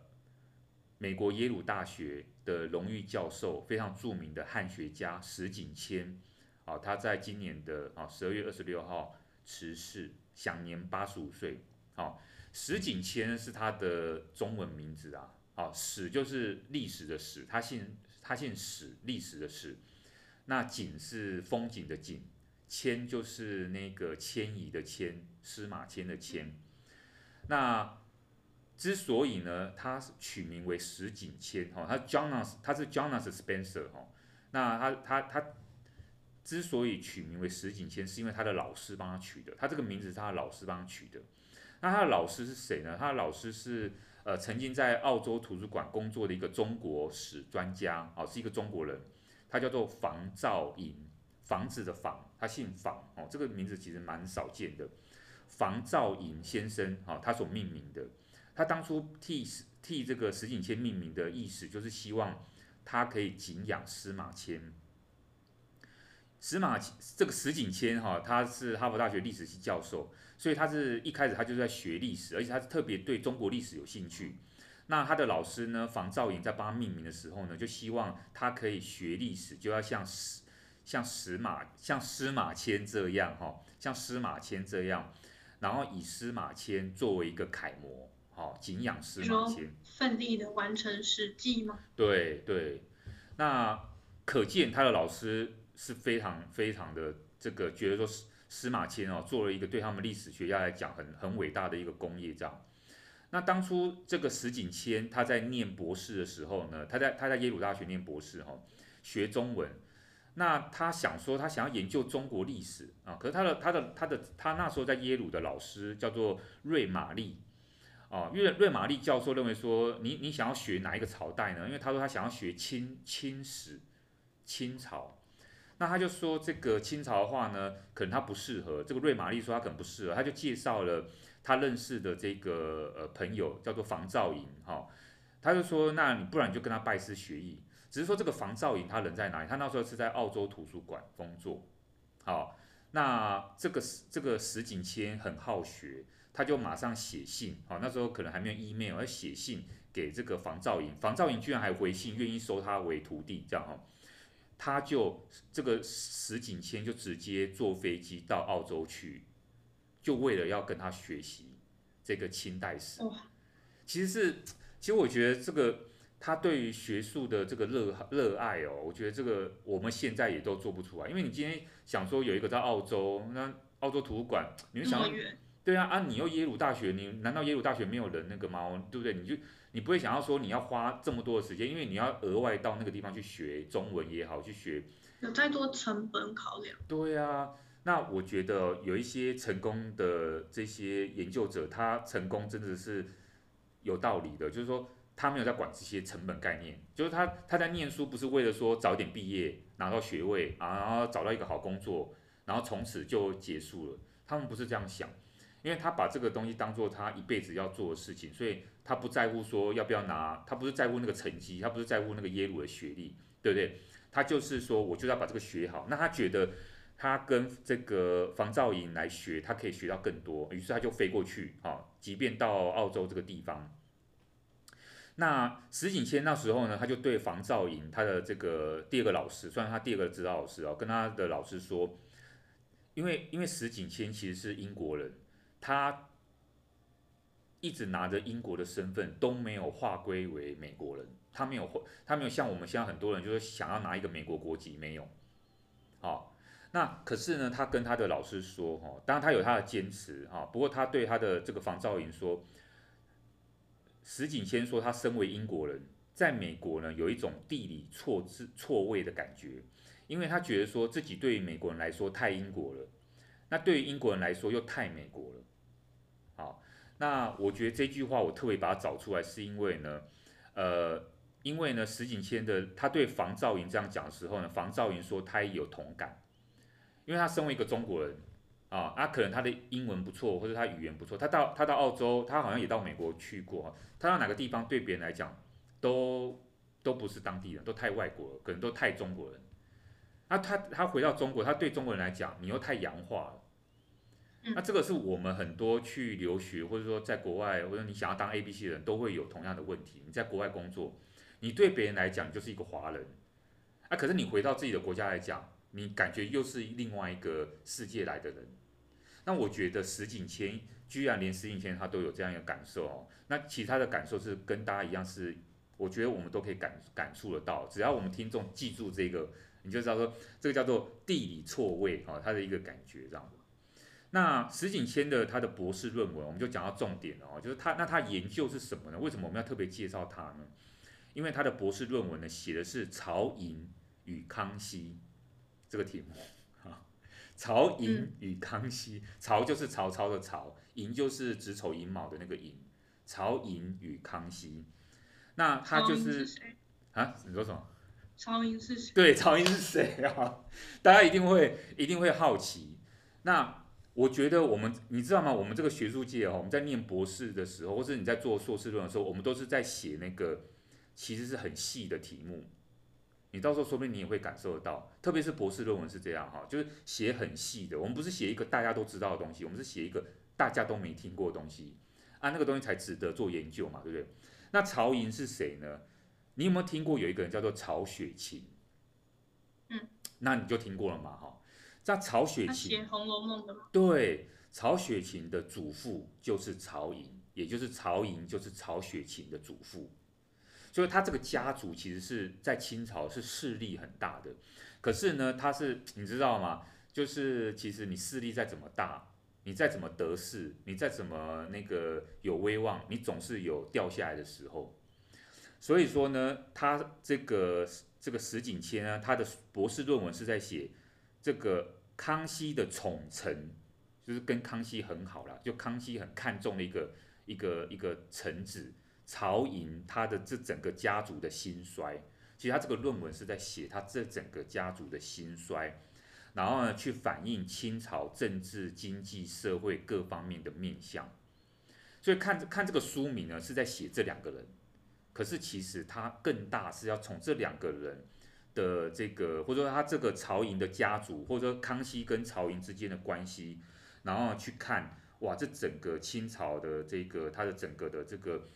美国耶鲁大学的荣誉教授，非常著名的汉学家石景谦啊，他在今年的啊十二月二十六号辞世，享年八十五岁。好，石景谦是他的中文名字啊，啊史就是历史的史，他姓他姓史，历史的史。那景是风景的景，迁就是那个迁移的迁，司马迁的迁。那之所以呢，他取名为石景谦，哈，他 Jonas，他是 Jonas Spencer，哈。那他他他之所以取名为石景谦，是因为他的老师帮他取的，他这个名字是他的老师帮他取的。那他的老师是谁呢？他的老师是呃曾经在澳洲图书馆工作的一个中国史专家，哦，是一个中国人。他叫做房兆寅，房子的房，他姓房哦，这个名字其实蛮少见的。房兆寅先生哈，他所命名的，他当初替替这个石景谦命名的意思，就是希望他可以敬仰司马迁。司马这个石景谦哈，他是哈佛大学历史系教授，所以他是一开始他就在学历史，而且他特别对中国历史有兴趣。那他的老师呢，房兆寅在帮他命名的时候呢，就希望他可以学历史，就要像史像司马像司马迁这样哈，像司马迁这样，然后以司马迁作为一个楷模，好敬仰司马迁，奋力的完成史记吗？对对，那可见他的老师是非常非常的这个觉得说司司马迁哦，做了一个对他们历史学家来讲很很伟大的一个功业这样。那当初这个石景谦他在念博士的时候呢，他在他在耶鲁大学念博士哈，学中文。那他想说他想要研究中国历史啊，可是他的他的他的他那时候在耶鲁的老师叫做瑞玛丽啊，瑞瑞玛丽教授认为说你你想要学哪一个朝代呢？因为他说他想要学清清史清朝，那他就说这个清朝的话呢，可能他不适合。这个瑞玛丽说他可能不适合，他就介绍了。他认识的这个呃朋友叫做房兆寅哈，他就说，那你不然你就跟他拜师学艺。只是说这个房兆寅他人在哪里？他那时候是在澳洲图书馆工作。好，那这个这个石景谦很好学，他就马上写信。好，那时候可能还没有 email，要写信给这个房兆寅。房兆寅居然还回信，愿意收他为徒弟，这样哈。他就这个石景谦就直接坐飞机到澳洲去。就为了要跟他学习这个清代史，其实是，其实我觉得这个他对于学术的这个热热爱哦，我觉得这个我们现在也都做不出来。因为你今天想说有一个在澳洲，那澳洲图书馆，你会想，对啊啊，你又耶鲁大学，你难道耶鲁大学没有人那个吗？对不对？你就你不会想要说你要花这么多的时间，因为你要额外到那个地方去学中文也好，去学，有太多成本考量。对啊。那我觉得有一些成功的这些研究者，他成功真的是有道理的，就是说他没有在管这些成本概念，就是他他在念书不是为了说早点毕业拿到学位啊，然后找到一个好工作，然后从此就结束了。他们不是这样想，因为他把这个东西当做他一辈子要做的事情，所以他不在乎说要不要拿，他不是在乎那个成绩，他不是在乎那个耶鲁的学历，对不对？他就是说我就要把这个学好。那他觉得。他跟这个房兆寅来学，他可以学到更多，于是他就飞过去啊，即便到澳洲这个地方。那石景谦那时候呢，他就对房兆寅他的这个第二个老师，算是他第二个指导老师哦，跟他的老师说，因为因为石景谦其实是英国人，他一直拿着英国的身份，都没有划归为美国人，他没有他没有像我们现在很多人就是想要拿一个美国国籍，没有，好。那可是呢，他跟他的老师说，哈，当然他有他的坚持，哈，不过他对他的这个房兆寅说，石景谦说他身为英国人，在美国呢有一种地理错置错位的感觉，因为他觉得说自己对于美国人来说太英国了，那对于英国人来说又太美国了，好，那我觉得这句话我特别把它找出来，是因为呢，呃，因为呢，石景谦的他对房兆云这样讲的时候呢，房兆云说他也有同感，因为他身为一个中国人啊，他可能他的英文不错，或者他语言不错，他到他到澳洲，他好像也到美国去过，他到哪个地方对别人来讲都都不是当地人，都太外国了，可能都太中国人。那他他回到中国，他对中国人来讲，你又太洋化了。那这个是我们很多去留学，或者说在国外，或者你想要当 ABC 的人都会有同样的问题。你在国外工作，你对别人来讲就是一个华人，啊，可是你回到自己的国家来讲，你感觉又是另外一个世界来的人。那我觉得石景谦居然连石景谦他都有这样一个感受哦，那其他的感受是跟大家一样，是我觉得我们都可以感感触得到。只要我们听众记住这个，你就知道说这个叫做地理错位哈，他的一个感觉这样。那石景谦的他的博士论文，我们就讲到重点了哦，就是他那他研究是什么呢？为什么我们要特别介绍他呢？因为他的博士论文呢写的是曹寅与康熙这个题目啊，曹寅与康熙，曹就是曹操的曹，寅就是子丑寅卯的那个寅，曹寅与康熙，那他就是啊，你说什么？曹寅是谁？对，曹寅是谁啊？大家一定会一定会好奇，那。我觉得我们，你知道吗？我们这个学术界哦，我们在念博士的时候，或是你在做硕士论文的时候，我们都是在写那个其实是很细的题目。你到时候说不定你也会感受得到，特别是博士论文是这样哈，就是写很细的。我们不是写一个大家都知道的东西，我们是写一个大家都没听过的东西啊，那个东西才值得做研究嘛，对不对？那曹寅是谁呢？你有没有听过有一个人叫做曹雪芹？嗯，那你就听过了嘛，哈。那曹雪芹写《红楼梦》的吗？对，曹雪芹的祖父就是曹寅，也就是曹寅就是曹雪芹的祖父，所以他这个家族其实是在清朝是势力很大的。可是呢，他是你知道吗？就是其实你势力再怎么大，你再怎么得势，你再怎么那个有威望，你总是有掉下来的时候。所以说呢，他这个这个石景谦呢，他的博士论文是在写这个。康熙的宠臣，就是跟康熙很好了，就康熙很看重的一个一个一个臣子曹寅，他的这整个家族的兴衰。其实他这个论文是在写他这整个家族的兴衰，然后呢，去反映清朝政治、经济、社会各方面的面相。所以看看这个书名呢，是在写这两个人，可是其实他更大是要从这两个人。的这个，或者说他这个曹寅的家族，或者说康熙跟曹寅之间的关系，然后去看哇，这整个清朝的这个他的整个的这个，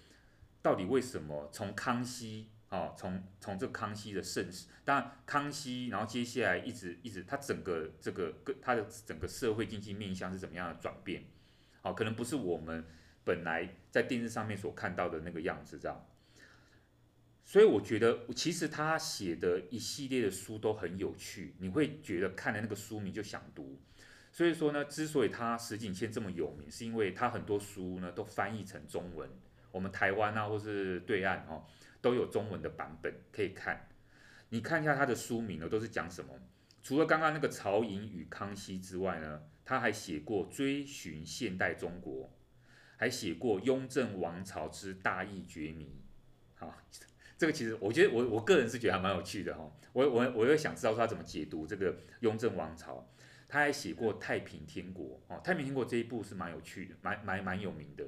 到底为什么从康熙啊，从从这康熙的盛世，当然康熙，然后接下来一直一直，他整个这个跟他的整个社会经济面向是怎么样的转变？好，可能不是我们本来在电视上面所看到的那个样子，这样。所以我觉得，其实他写的一系列的书都很有趣，你会觉得看了那个书名就想读。所以说呢，之所以他石景谦这么有名，是因为他很多书呢都翻译成中文，我们台湾啊或是对岸哦都有中文的版本可以看。你看一下他的书名呢，都是讲什么？除了刚刚那个曹寅与康熙之外呢，他还写过《追寻现代中国》，还写过《雍正王朝之大义觉迷》。好。这个其实我觉得我我个人是觉得还蛮有趣的哈，我我我又想知道他怎么解读这个雍正王朝，他还写过《太平天国》哦，《太平天国》这一部是蛮有趣的，蛮蛮蛮有名的，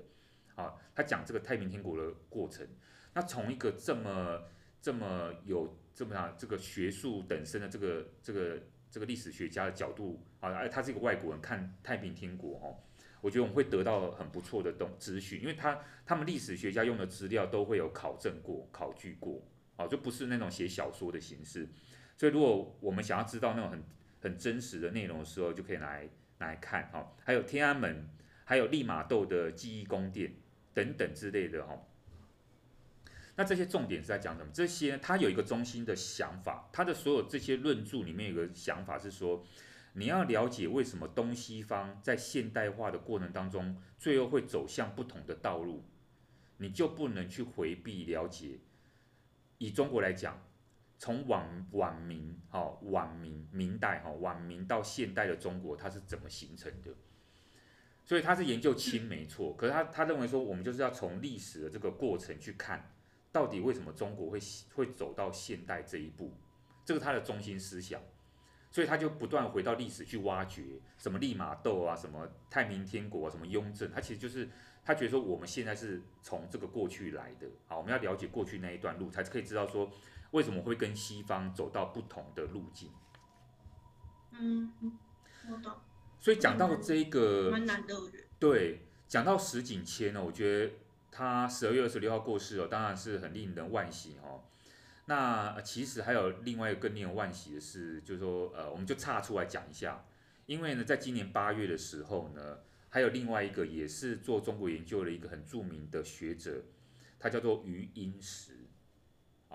啊，他讲这个太平天国的过程，那从一个这么这么有这么样这个学术等身的这个这个这个历史学家的角度啊，他是一个外国人看太平天国哦。我觉得我们会得到很不错的东资讯，因为他他们历史学家用的资料都会有考证过、考据过，啊，就不是那种写小说的形式。所以如果我们想要知道那种很很真实的内容的时候，就可以来来看，哈，还有天安门，还有利玛窦的记忆宫殿等等之类的，哈。那这些重点是在讲什么？这些他有一个中心的想法，他的所有这些论著里面有个想法是说。你要了解为什么东西方在现代化的过程当中，最后会走向不同的道路，你就不能去回避了解。以中国来讲，从晚晚明，哈晚明明代，哈晚明到现代的中国，它是怎么形成的？所以他是研究清没错，可是他他认为说，我们就是要从历史的这个过程去看，到底为什么中国会会走到现代这一步？这个他的中心思想，所以他就不断回到历史去挖掘什么利玛窦啊，什么太平天国啊，什么雍正，他其实就是他觉得说我们现在是从这个过去来的，好，我们要了解过去那一段路，才可以知道说为什么会跟西方走到不同的路径。嗯，我懂。所以讲到这个。对，讲到石景谦呢，我觉得他十二月二十六号过世哦，当然是很令人惋惜哦。那其实还有另外一个更令人惋惜的是，就是说，呃，我们就岔出来讲一下，因为呢，在今年八月的时候呢，还有另外一个也是做中国研究的一个很著名的学者，他叫做余英时，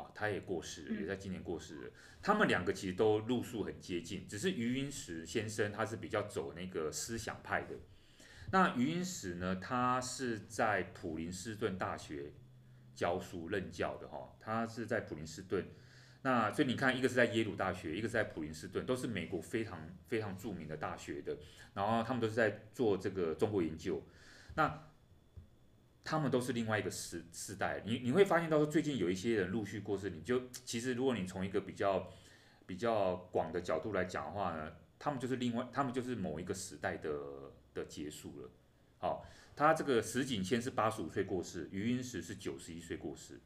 啊，他也过世了，也在今年过世了。嗯。他们两个其实都路数很接近，只是余英时先生他是比较走那个思想派的。那余英时呢，他是在普林斯顿大学。教书任教的哈，他是在普林斯顿，那所以你看，一个是在耶鲁大学，一个是在普林斯顿，都是美国非常非常著名的大学的，然后他们都是在做这个中国研究，那他们都是另外一个时时代，你你会发现到说最近有一些人陆续过世，你就其实如果你从一个比较比较广的角度来讲的话呢，他们就是另外，他们就是某一个时代的的结束了，好。他这个石景谦是八十五岁过世，余英时是九十一岁过世。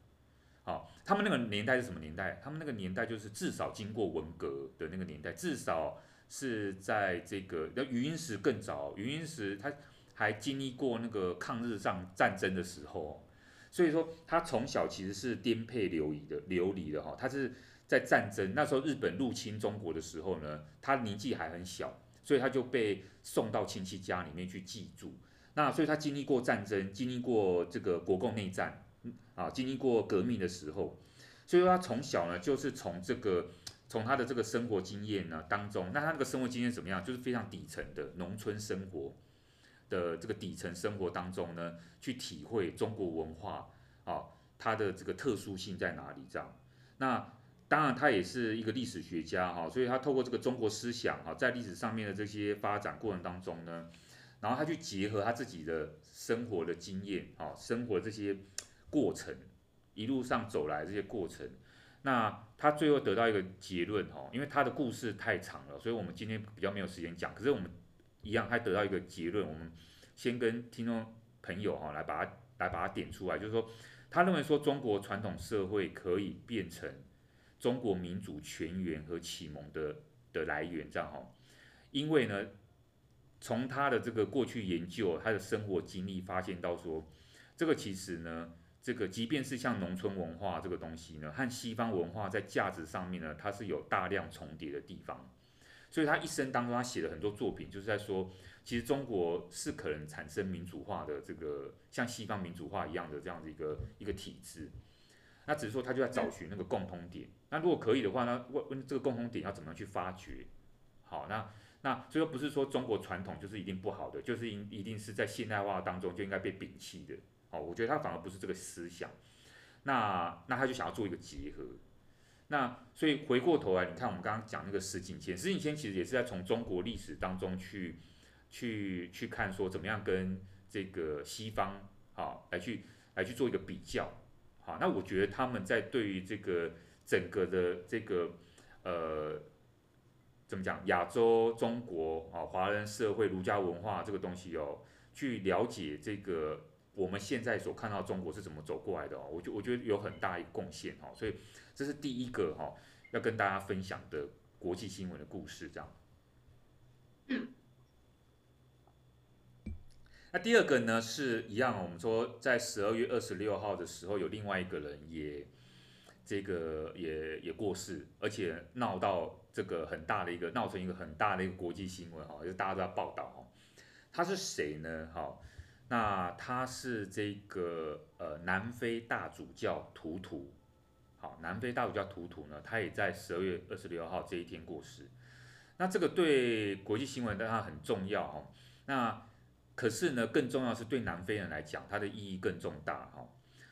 好，他们那个年代是什么年代？他们那个年代就是至少经过文革的那个年代，至少是在这个。那余英时更早，余英时他还经历过那个抗日战战争的时候，所以说他从小其实是颠沛流离的流离的哈。他是在战争那时候日本入侵中国的时候呢，他年纪还很小，所以他就被送到亲戚家里面去寄住。那所以他经历过战争，经历过这个国共内战，啊，经历过革命的时候，所以说他从小呢，就是从这个从他的这个生活经验呢当中，那他那个生活经验怎么样？就是非常底层的农村生活的这个底层生活当中呢，去体会中国文化啊，它的这个特殊性在哪里？这样，那当然他也是一个历史学家哈，所以他透过这个中国思想哈，在历史上面的这些发展过程当中呢。然后他去结合他自己的生活的经验，啊，生活这些过程，一路上走来这些过程，那他最后得到一个结论，哈，因为他的故事太长了，所以我们今天比较没有时间讲。可是我们一样，他得到一个结论，我们先跟听众朋友哈来把它来把它点出来，就是说，他认为说中国传统社会可以变成中国民主全源和启蒙的的来源，这样哈，因为呢。从他的这个过去研究，他的生活经历发现到说，这个其实呢，这个即便是像农村文化这个东西呢，和西方文化在价值上面呢，它是有大量重叠的地方。所以他一生当中，他写了很多作品，就是在说，其实中国是可能产生民主化的这个像西方民主化一样的这样的一个一个体制。那只是说他就在找寻那个共通点。那如果可以的话呢，问问这个共通点要怎么样去发掘？好，那。那所以说不是说中国传统就是一定不好的，就是一一定是在现代化当中就应该被摒弃的。哦，我觉得他反而不是这个思想。那那他就想要做一个结合。那所以回过头来，你看我们刚刚讲那个石景谦，石景谦其实也是在从中国历史当中去去去看说怎么样跟这个西方啊来去来去做一个比较。好，那我觉得他们在对于这个整个的这个呃。怎么讲？亚洲、中国啊，华人社会、儒家文化这个东西哦，去了解这个我们现在所看到中国是怎么走过来的哦，我觉我觉得有很大一个贡献哦，所以这是第一个哈，要跟大家分享的国际新闻的故事这样。那第二个呢，是一样，我们说在十二月二十六号的时候，有另外一个人也。这个也也过世，而且闹到这个很大的一个闹成一个很大的一个国际新闻哈，就大家都在报道哈。他是谁呢？哈，那他是这个呃南非大主教图图，南非大主教图图呢，他也在十二月二十六号这一天过世。那这个对国际新闻当然很重要哦。那可是呢，更重要是对南非人来讲，它的意义更重大哈。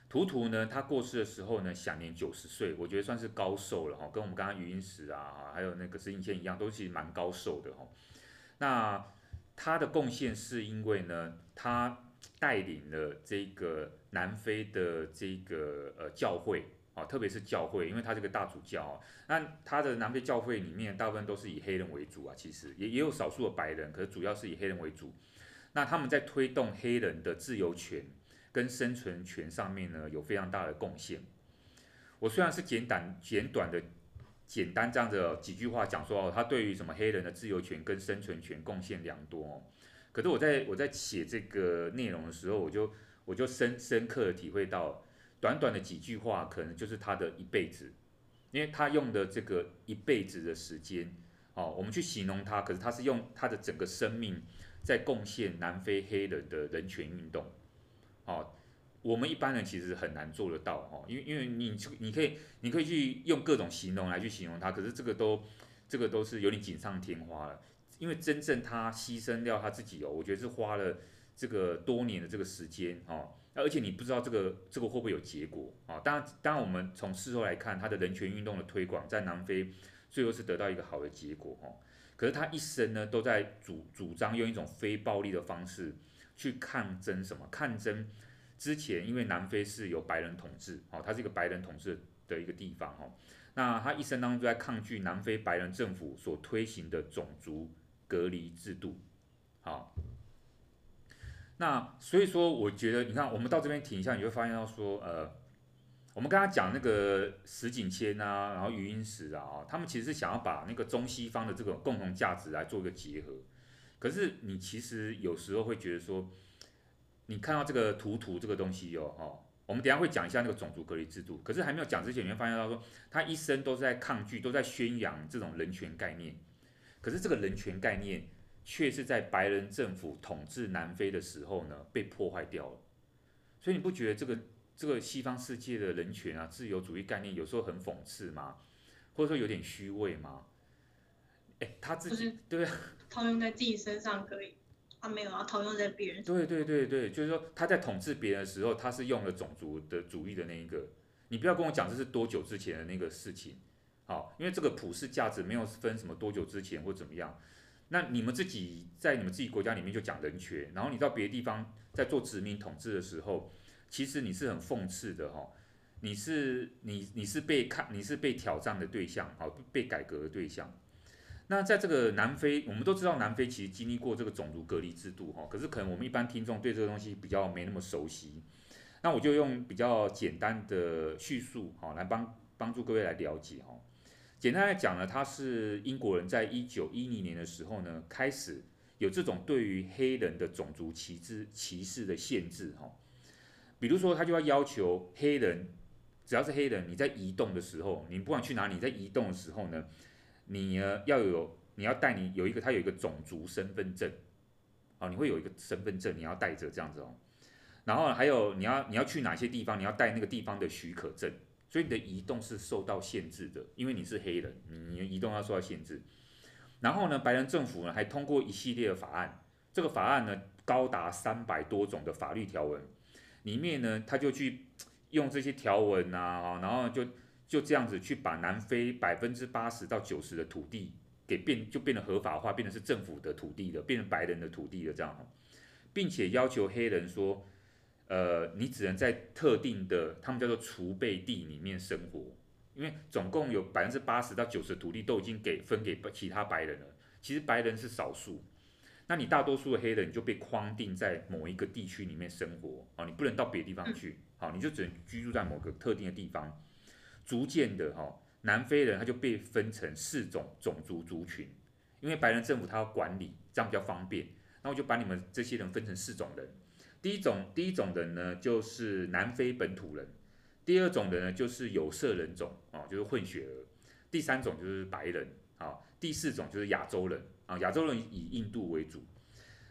图图呢，他过世的时候呢，享年九十岁，我觉得算是高寿了哈，跟我们刚刚余英时啊，还有那个石景谦一样，都是蛮高寿的哈。那他的贡献是因为呢，他带领了这个南非的这个呃教会啊，特别是教会，因为他这个大主教啊，那他的南非教会里面大部分都是以黑人为主啊，其实也也有少数的白人，可是主要是以黑人为主。那他们在推动黑人的自由权跟生存权上面呢，有非常大的贡献。我虽然是简短简短的简单这样子几句话讲说哦，他对于什么黑人的自由权跟生存权贡献良多哦。可是我在我在写这个内容的时候，我就我就深深刻的体会到，短短的几句话可能就是他的一辈子，因为他用的这个一辈子的时间哦，我们去形容他，可是他是用他的整个生命。在贡献南非黑人的人权运动，哦，我们一般人其实很难做得到，哦，因为因为你你可以你可以去用各种形容来去形容他，可是这个都这个都是有点锦上添花了，因为真正他牺牲掉他自己哦，我觉得是花了这个多年的这个时间，哦，而且你不知道这个这个会不会有结果，啊，当然当然我们从事后来看，他的人权运动的推广在南非最后是得到一个好的结果，哦。可是他一生呢，都在主主张用一种非暴力的方式去抗争什么？抗争之前，因为南非是有白人统治，哦，它是一个白人统治的一个地方，哦，那他一生当中都在抗拒南非白人政府所推行的种族隔离制度，好，那所以说，我觉得你看，我们到这边停一下，你会发现到说，呃。我们刚刚讲那个石景谦啊，然后余英时啊，他们其实是想要把那个中西方的这个共同价值来做一个结合。可是你其实有时候会觉得说，你看到这个图图这个东西哦，哦，我们等下会讲一下那个种族隔离制度。可是还没有讲之前，你会发现到说，他一生都是在抗拒，都在宣扬这种人权概念。可是这个人权概念，却是在白人政府统治南非的时候呢，被破坏掉了。所以你不觉得这个？这个西方世界的人权啊，自由主义概念有时候很讽刺吗？或者说有点虚伪吗？哎，他自己对啊，套用在自己身上可以，他没有啊套用在别人。对对对对，就是说他在统治别人的时候，他是用了种族的主义的那一个。你不要跟我讲这是多久之前的那个事情，好，因为这个普世价值没有分什么多久之前或怎么样。那你们自己在你们自己国家里面就讲人权，然后你到别的地方在做殖民统治的时候。其实你是很讽刺的哈，你是你你是被看你是被挑战的对象，好被改革的对象。那在这个南非，我们都知道南非其实经历过这个种族隔离制度哈，可是可能我们一般听众对这个东西比较没那么熟悉。那我就用比较简单的叙述哈，来帮帮助各位来了解哈。简单来讲呢，他是英国人在一九一零年的时候呢，开始有这种对于黑人的种族歧视歧视的限制哈。比如说，他就要要求黑人，只要是黑人，你在移动的时候，你不管去哪里，在移动的时候呢，你呢要有，你要带你有一个，他有一个种族身份证，哦，你会有一个身份证，你要带着这样子哦。然后还有你要你要去哪些地方，你要带那个地方的许可证，所以你的移动是受到限制的，因为你是黑人，你移动要受到限制。然后呢，白人政府呢还通过一系列的法案，这个法案呢高达三百多种的法律条文。里面呢，他就去用这些条文啊，然后就就这样子去把南非百分之八十到九十的土地给变，就变得合法化，变成是政府的土地了，变成白人的土地了这样，并且要求黑人说，呃，你只能在特定的他们叫做储备地里面生活，因为总共有百分之八十到九十的土地都已经给分给其他白人了，其实白人是少数。那你大多数的黑人你就被框定在某一个地区里面生活啊，你不能到别的地方去，好，你就只能居住在某个特定的地方。逐渐的哈，南非人他就被分成四种种族族群，因为白人政府他要管理，这样比较方便。那我就把你们这些人分成四种人。第一种，第一种人呢就是南非本土人；第二种人呢就是有色人种啊，就是混血儿；第三种就是白人啊；第四种就是亚洲人。啊，亚洲人以印度为主。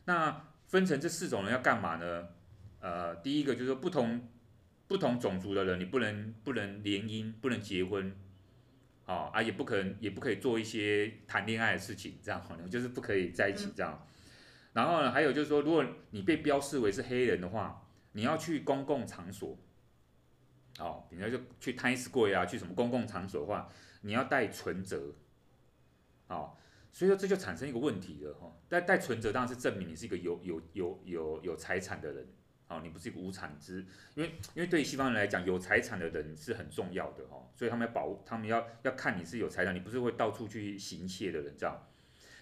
那分成这四种人要干嘛呢？呃，第一个就是不同不同种族的人，你不能不能联姻，不能结婚，啊啊，也不可能也不可以做一些谈恋爱的事情，这样可能就是不可以在一起这样。然后呢，还有就是说，如果你被标示为是黑人的话，你要去公共场所，哦，比如说去 Times Square 啊，去什么公共场所的话，你要带存折，哦。所以说这就产生一个问题了哈，带带存折当然是证明你是一个有有有有有财产的人哦，你不是一个无产之，因为因为对于西方人来讲，有财产的人是很重要的哈，所以他们要保，他们要要看你是有财产，你不是会到处去行窃的人这样。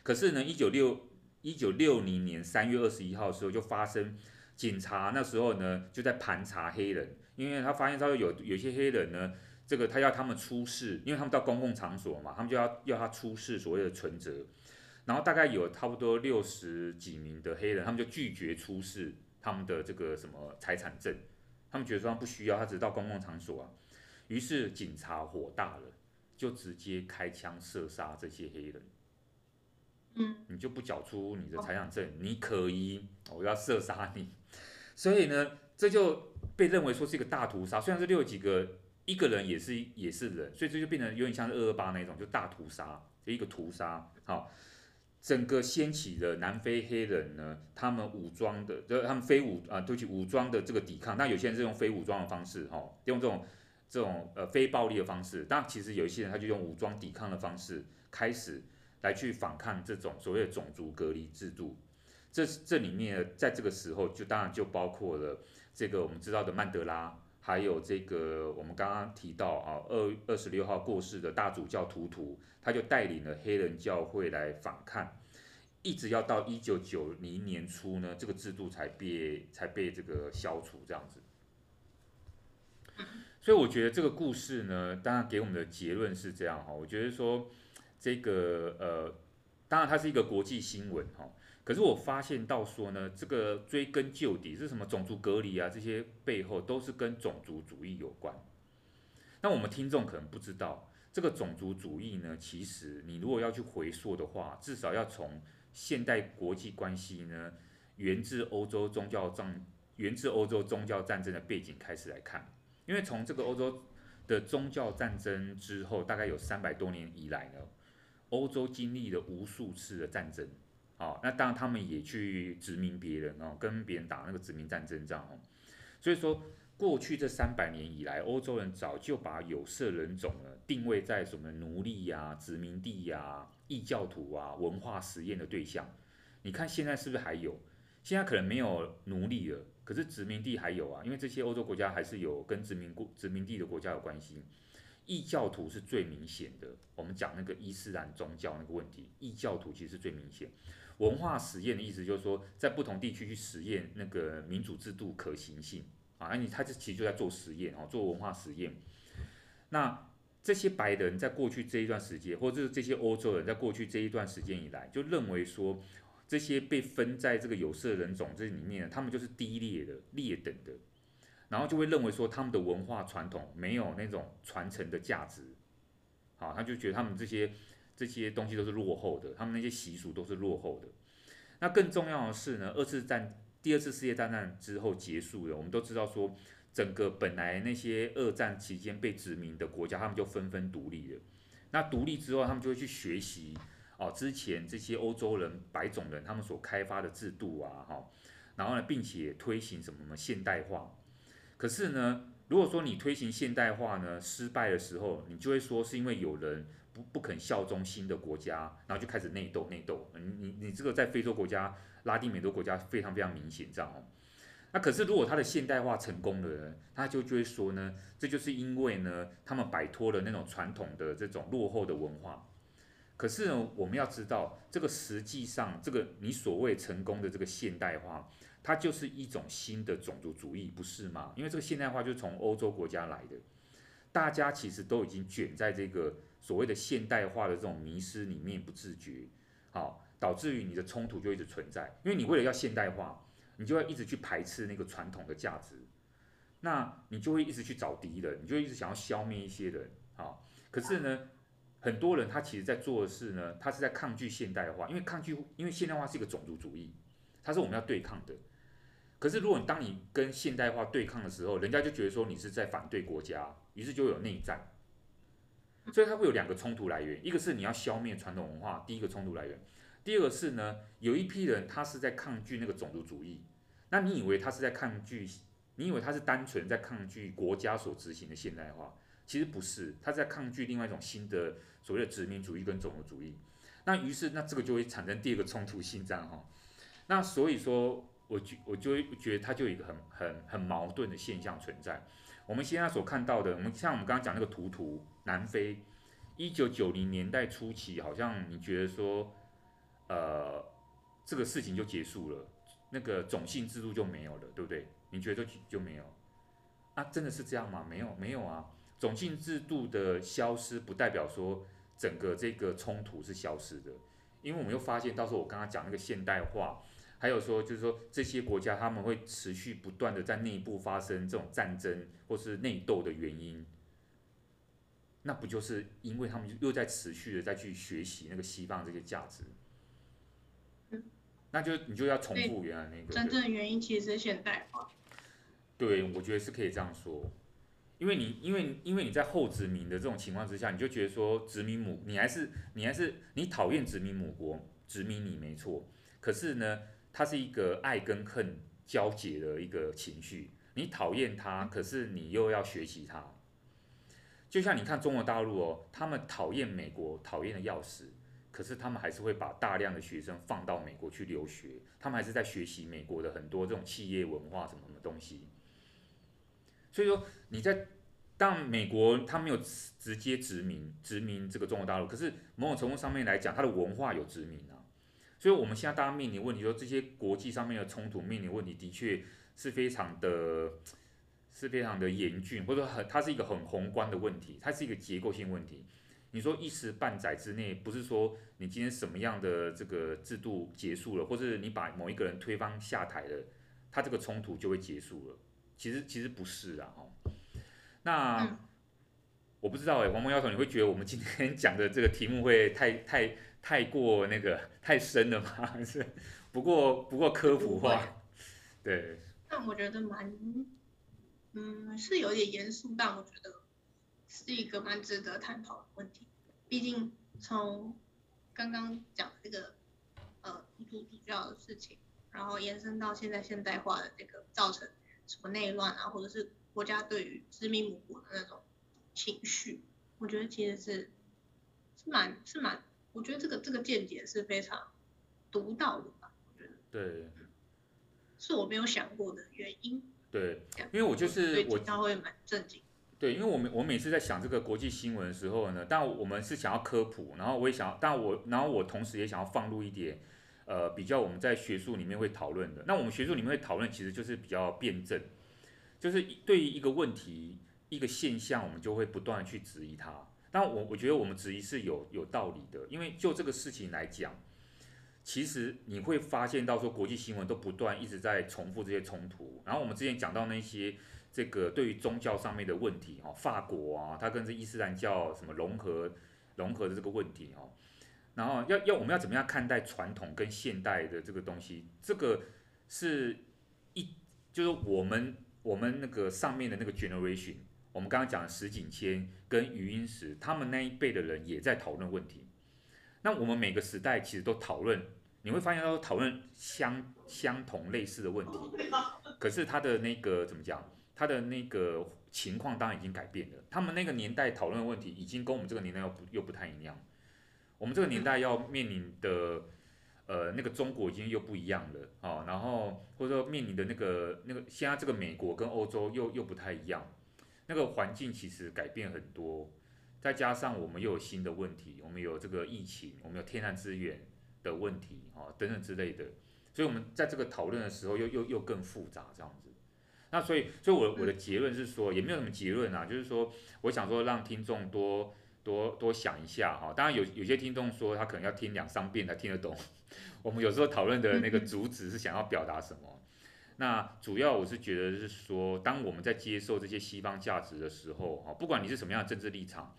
可是呢，一九六一九六零年三月二十一号的时候就发生，警察那时候呢就在盘查黑人，因为他发现他说有有些黑人呢，这个他要他们出示，因为他们到公共场所嘛，他们就要要他出示所谓的存折。然后大概有差不多六十几名的黑人，他们就拒绝出示他们的这个什么财产证，他们觉得说他不需要，他只是到公共场所啊。于是警察火大了，就直接开枪射杀这些黑人。嗯，你就不缴出你的财产证，你可疑，我要射杀你。所以呢，这就被认为说是一个大屠杀。虽然是六几个，一个人也是也是人，所以这就变成有点像是二二八那种，就大屠杀，就一个屠杀，好。整个掀起的南非黑人呢，他们武装的，就是他们非武啊，对不起，武装的这个抵抗。那有些人是用非武装的方式，哈、哦，用这种这种呃非暴力的方式。但其实有一些人他就用武装抵抗的方式，开始来去反抗这种所谓的种族隔离制度。这这里面在这个时候就当然就包括了这个我们知道的曼德拉，还有这个我们刚刚提到啊二二十六号过世的大主教图图。他就带领了黑人教会来反抗，一直要到一九九零年初呢，这个制度才被才被这个消除这样子。所以我觉得这个故事呢，当然给我们的结论是这样哈。我觉得说这个呃，当然它是一个国际新闻哈，可是我发现到说呢，这个追根究底是什么种族隔离啊，这些背后都是跟种族主义有关。那我们听众可能不知道。这个种族主义呢，其实你如果要去回溯的话，至少要从现代国际关系呢，源自欧洲宗教战，源自欧洲宗教战争的背景开始来看。因为从这个欧洲的宗教战争之后，大概有三百多年以来呢，欧洲经历了无数次的战争。好，那当然他们也去殖民别人哦，跟别人打那个殖民战争这样哦。所以说。过去这三百年以来，欧洲人早就把有色人种呢定位在什么奴隶呀、殖民地呀、异教徒啊、文化实验的对象。你看现在是不是还有？现在可能没有奴隶了，可是殖民地还有啊，因为这些欧洲国家还是有跟殖民国殖民地的国家有关系。异教徒是最明显的，我们讲那个伊斯兰宗教那个问题，异教徒其实是最明显。文化实验的意思就是说，在不同地区去实验那个民主制度可行性。啊，那你他这其实就在做实验哦，做文化实验。那这些白人在过去这一段时间，或者是这些欧洲人在过去这一段时间以来，就认为说，这些被分在这个有色人种这里面，他们就是低劣的、劣等的，然后就会认为说，他们的文化传统没有那种传承的价值。好，他就觉得他们这些这些东西都是落后的，他们那些习俗都是落后的。那更重要的是呢，二次战。第二次世界大战之后结束了，我们都知道说，整个本来那些二战期间被殖民的国家，他们就纷纷独立了。那独立之后，他们就会去学习哦，之前这些欧洲人、白种人他们所开发的制度啊，哈，然后呢，并且推行什么什么现代化。可是呢，如果说你推行现代化呢失败的时候，你就会说是因为有人不不肯效忠新的国家，然后就开始内斗内斗。你你你这个在非洲国家。拉丁美洲国家非常非常明显，这样哦。那可是如果他的现代化成功了呢，他就就会说呢，这就是因为呢，他们摆脱了那种传统的这种落后的文化。可是呢，我们要知道，这个实际上，这个你所谓成功的这个现代化，它就是一种新的种族主义，不是吗？因为这个现代化就是从欧洲国家来的，大家其实都已经卷在这个所谓的现代化的这种迷失里面，不自觉，好。导致于你的冲突就一直存在，因为你为了要现代化，你就要一直去排斥那个传统的价值，那你就会一直去找敌人，你就一直想要消灭一些人，好，可是呢，很多人他其实在做的事呢，他是在抗拒现代化，因为抗拒，因为现代化是一个种族主义，它是我们要对抗的。可是如果你当你跟现代化对抗的时候，人家就觉得说你是在反对国家，于是就有内战，所以它会有两个冲突来源，一个是你要消灭传统文化，第一个冲突来源。第二个是呢，有一批人他是在抗拒那个种族主义，那你以为他是在抗拒？你以为他是单纯在抗拒国家所执行的现代化？其实不是，他在抗拒另外一种新的所谓的殖民主义跟种族主义。那于是那这个就会产生第二个冲突性，战哈。那所以说，我觉我就会觉得它就有一个很很很矛盾的现象存在。我们现在所看到的，我们像我们刚刚讲那个图图，南非，一九九零年代初期，好像你觉得说，呃，这个事情就结束了，那个种姓制度就没有了，对不对？你觉得就就没有？啊，真的是这样吗？没有，没有啊。种姓制度的消失，不代表说整个这个冲突是消失的，因为我们又发现，到时候我刚刚讲那个现代化。还有说，就是说这些国家他们会持续不断的在内部发生这种战争或是内斗的原因，那不就是因为他们又在持续的再去学习那个西方这些价值？嗯，那就你就要重复原来那个。真正的原因其实是现代化。对，我觉得是可以这样说，因为你因为因为你在后殖民的这种情况之下，你就觉得说殖民母你还是你还是你讨厌殖民母国殖民你没错，可是呢？它是一个爱跟恨交结的一个情绪，你讨厌他，可是你又要学习他。就像你看中国大陆哦，他们讨厌美国，讨厌的要死，可是他们还是会把大量的学生放到美国去留学，他们还是在学习美国的很多这种企业文化什么什么东西。所以说你在当美国他没有直接殖民殖民这个中国大陆，可是某种程度上面来讲，它的文化有殖民啊。所以，我们现在大家面临问题，说这些国际上面的冲突面临问题，的确是非常的，是非常的严峻，或者很，它是一个很宏观的问题，它是一个结构性问题。你说一时半载之内，不是说你今天什么样的这个制度结束了，或是你把某一个人推翻下台了，他这个冲突就会结束了。其实，其实不是啊。哦，那我不知道哎，黄毛丫头，你会觉得我们今天讲的这个题目会太太？太过那个太深了吗？还 是不过不过科普化，对。但我觉得蛮，嗯，是有点严肃，但我觉得是一个蛮值得探讨的问题。毕竟从刚刚讲这个呃基督主教的事情，然后延伸到现在现代化的这个造成什么内乱啊，或者是国家对于殖民母国的那种情绪，我觉得其实是是蛮是蛮。我觉得这个这个见解是非常独到的吧？我觉得对，是我没有想过的原因。对，因为我就是我他会蛮正经。对，因为我每我每次在想这个国际新闻的时候呢，但我们是想要科普，然后我也想要，但我然后我同时也想要放入一点呃比较我们在学术里面会讨论的。那我们学术里面会讨论，其实就是比较辩证，就是对于一个问题一个现象，我们就会不断的去质疑它。但我我觉得我们质疑是有有道理的，因为就这个事情来讲，其实你会发现到说国际新闻都不断一直在重复这些冲突。然后我们之前讲到那些这个对于宗教上面的问题，哈，法国啊，它跟这伊斯兰教什么融合融合的这个问题，哦，然后要要我们要怎么样看待传统跟现代的这个东西？这个是一就是我们我们那个上面的那个 generation。我们刚刚讲的石景谦跟余英时，他们那一辈的人也在讨论问题。那我们每个时代其实都讨论，你会发现都讨论相相同类似的问题。可是他的那个怎么讲？他的那个情况当然已经改变了。他们那个年代讨论的问题，已经跟我们这个年代又不又不太一样。我们这个年代要面临的，呃，那个中国已经又不一样了啊。然后或者说面临的那个那个现在这个美国跟欧洲又又不太一样。那个环境其实改变很多，再加上我们又有新的问题，我们有这个疫情，我们有天然资源的问题啊等等之类的，所以我们在这个讨论的时候又又又更复杂这样子。那所以，所以我我的结论是说，也没有什么结论啊，就是说，我想说让听众多多多想一下哈。当然有有些听众说他可能要听两三遍才听得懂，我们有时候讨论的那个主旨是想要表达什么。那主要我是觉得是说，当我们在接受这些西方价值的时候，哈，不管你是什么样的政治立场，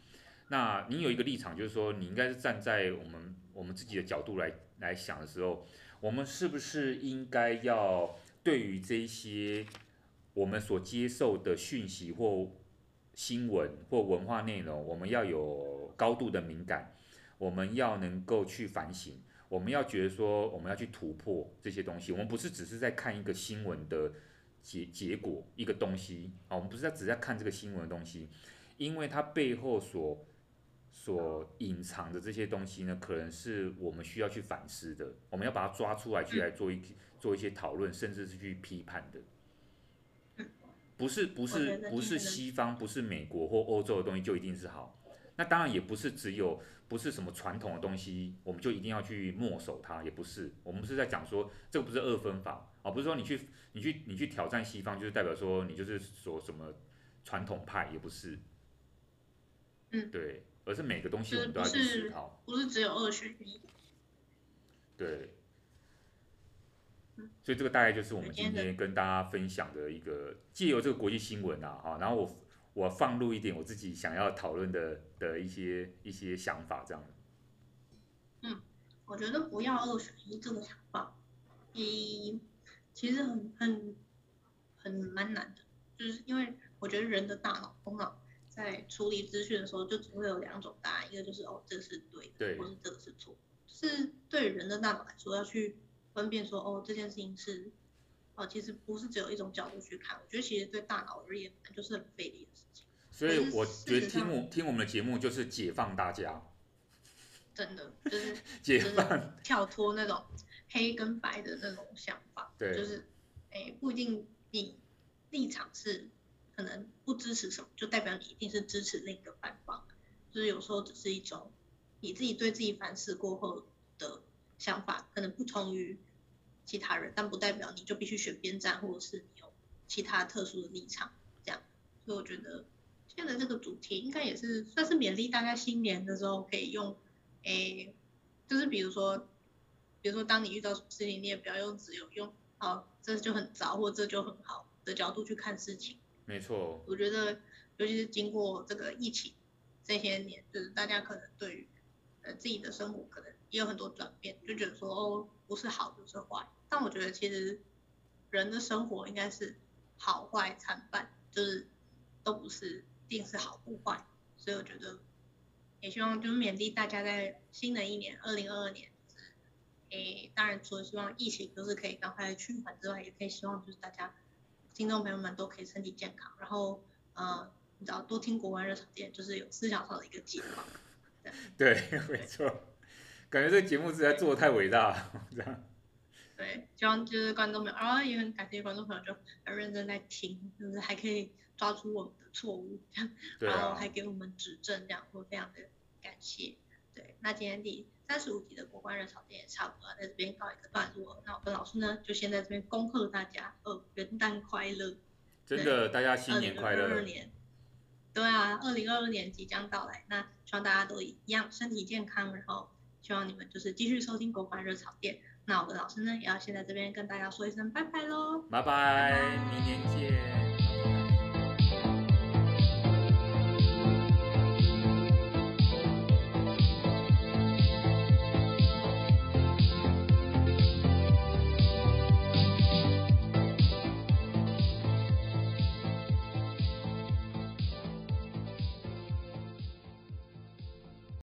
那你有一个立场，就是说你应该是站在我们我们自己的角度来来想的时候，我们是不是应该要对于这些我们所接受的讯息或新闻或文化内容，我们要有高度的敏感，我们要能够去反省。我们要觉得说，我们要去突破这些东西。我们不是只是在看一个新闻的结结果，一个东西啊，我们不是在只是在看这个新闻的东西，因为它背后所所隐藏的这些东西呢，可能是我们需要去反思的。我们要把它抓出来，去来做一做一些讨论，甚至是去批判的。不是不是不是西方，不是美国或欧洲的东西就一定是好。那当然也不是只有不是什么传统的东西，我们就一定要去墨守它，也不是。我们是在讲说，这个不是二分法啊，不是说你去你去你去挑战西方，就是代表说你就是说什么传统派，也不是。嗯，对，而是每个东西我们都要去思考，不是只有二选一。对。所以这个大概就是我们今天跟大家分享的一个借由这个国际新闻啊，哈，然后我我放入一点我自己想要讨论的的一些一些想法，这样。嗯，我觉得不要二选一这个想法，一其实很很很蛮难的，就是因为我觉得人的大脑头脑在处理资讯的时候，就只会有两种答案，一个就是哦这个是对的，对，或是这个是错，是对人的大脑来说要去。分辨说哦，这件事情是哦，其实不是只有一种角度去看。我觉得其实对大脑而言，就是很费力的事情。所以我觉得听我听我们的节目就是解放大家，真的就是 解放，是跳脱那种黑跟白的那种想法。对，就是哎，不一定你立场是可能不支持什么，就代表你一定是支持那个反方。就是有时候只是一种你自己对自己反思过后的。想法可能不同于其他人，但不代表你就必须选边站，或者是你有其他特殊的立场，这样。所以我觉得现在这个主题应该也是算是勉励大家新年的时候可以用，诶，就是比如说，比如说当你遇到什么事情，你也不要用只有用，好，这就很糟，或这就很好的角度去看事情。没错。我觉得，尤其是经过这个疫情这些年，就是大家可能对于呃自己的生活可能。也有很多转变，就觉得说哦，不是好就是坏。但我觉得其实人的生活应该是好坏参半，就是都不是定是好不坏。所以我觉得也希望就是勉励大家在新的一年二零二二年，诶，当然除了希望疫情就是可以赶快趋缓之外，也可以希望就是大家听众朋友们都可以身体健康，然后呃，你知道多听国外热场店，就是有思想上的一个解放。对，没错。感觉这个节目实在做的太伟大了，这样。对，希望就是观众朋友，然后也很感谢观众朋友就很认真在听，就是还可以抓住我们的错误，这样，然后还给我们指正，这样，我非常的感谢。对，那今天第三十五集的国关热炒店也差不多在这边告一个段落。那我跟老师呢，就先在这边恭贺大家，呃，元旦快乐！真的，大家新年快乐！二二年，对啊，二零二二年即将到来，那希望大家都一样身体健康，然后。希望你们就是继续收听国关热炒店。那我的老师呢，也要先在这边跟大家说一声拜拜喽，拜拜，明年见。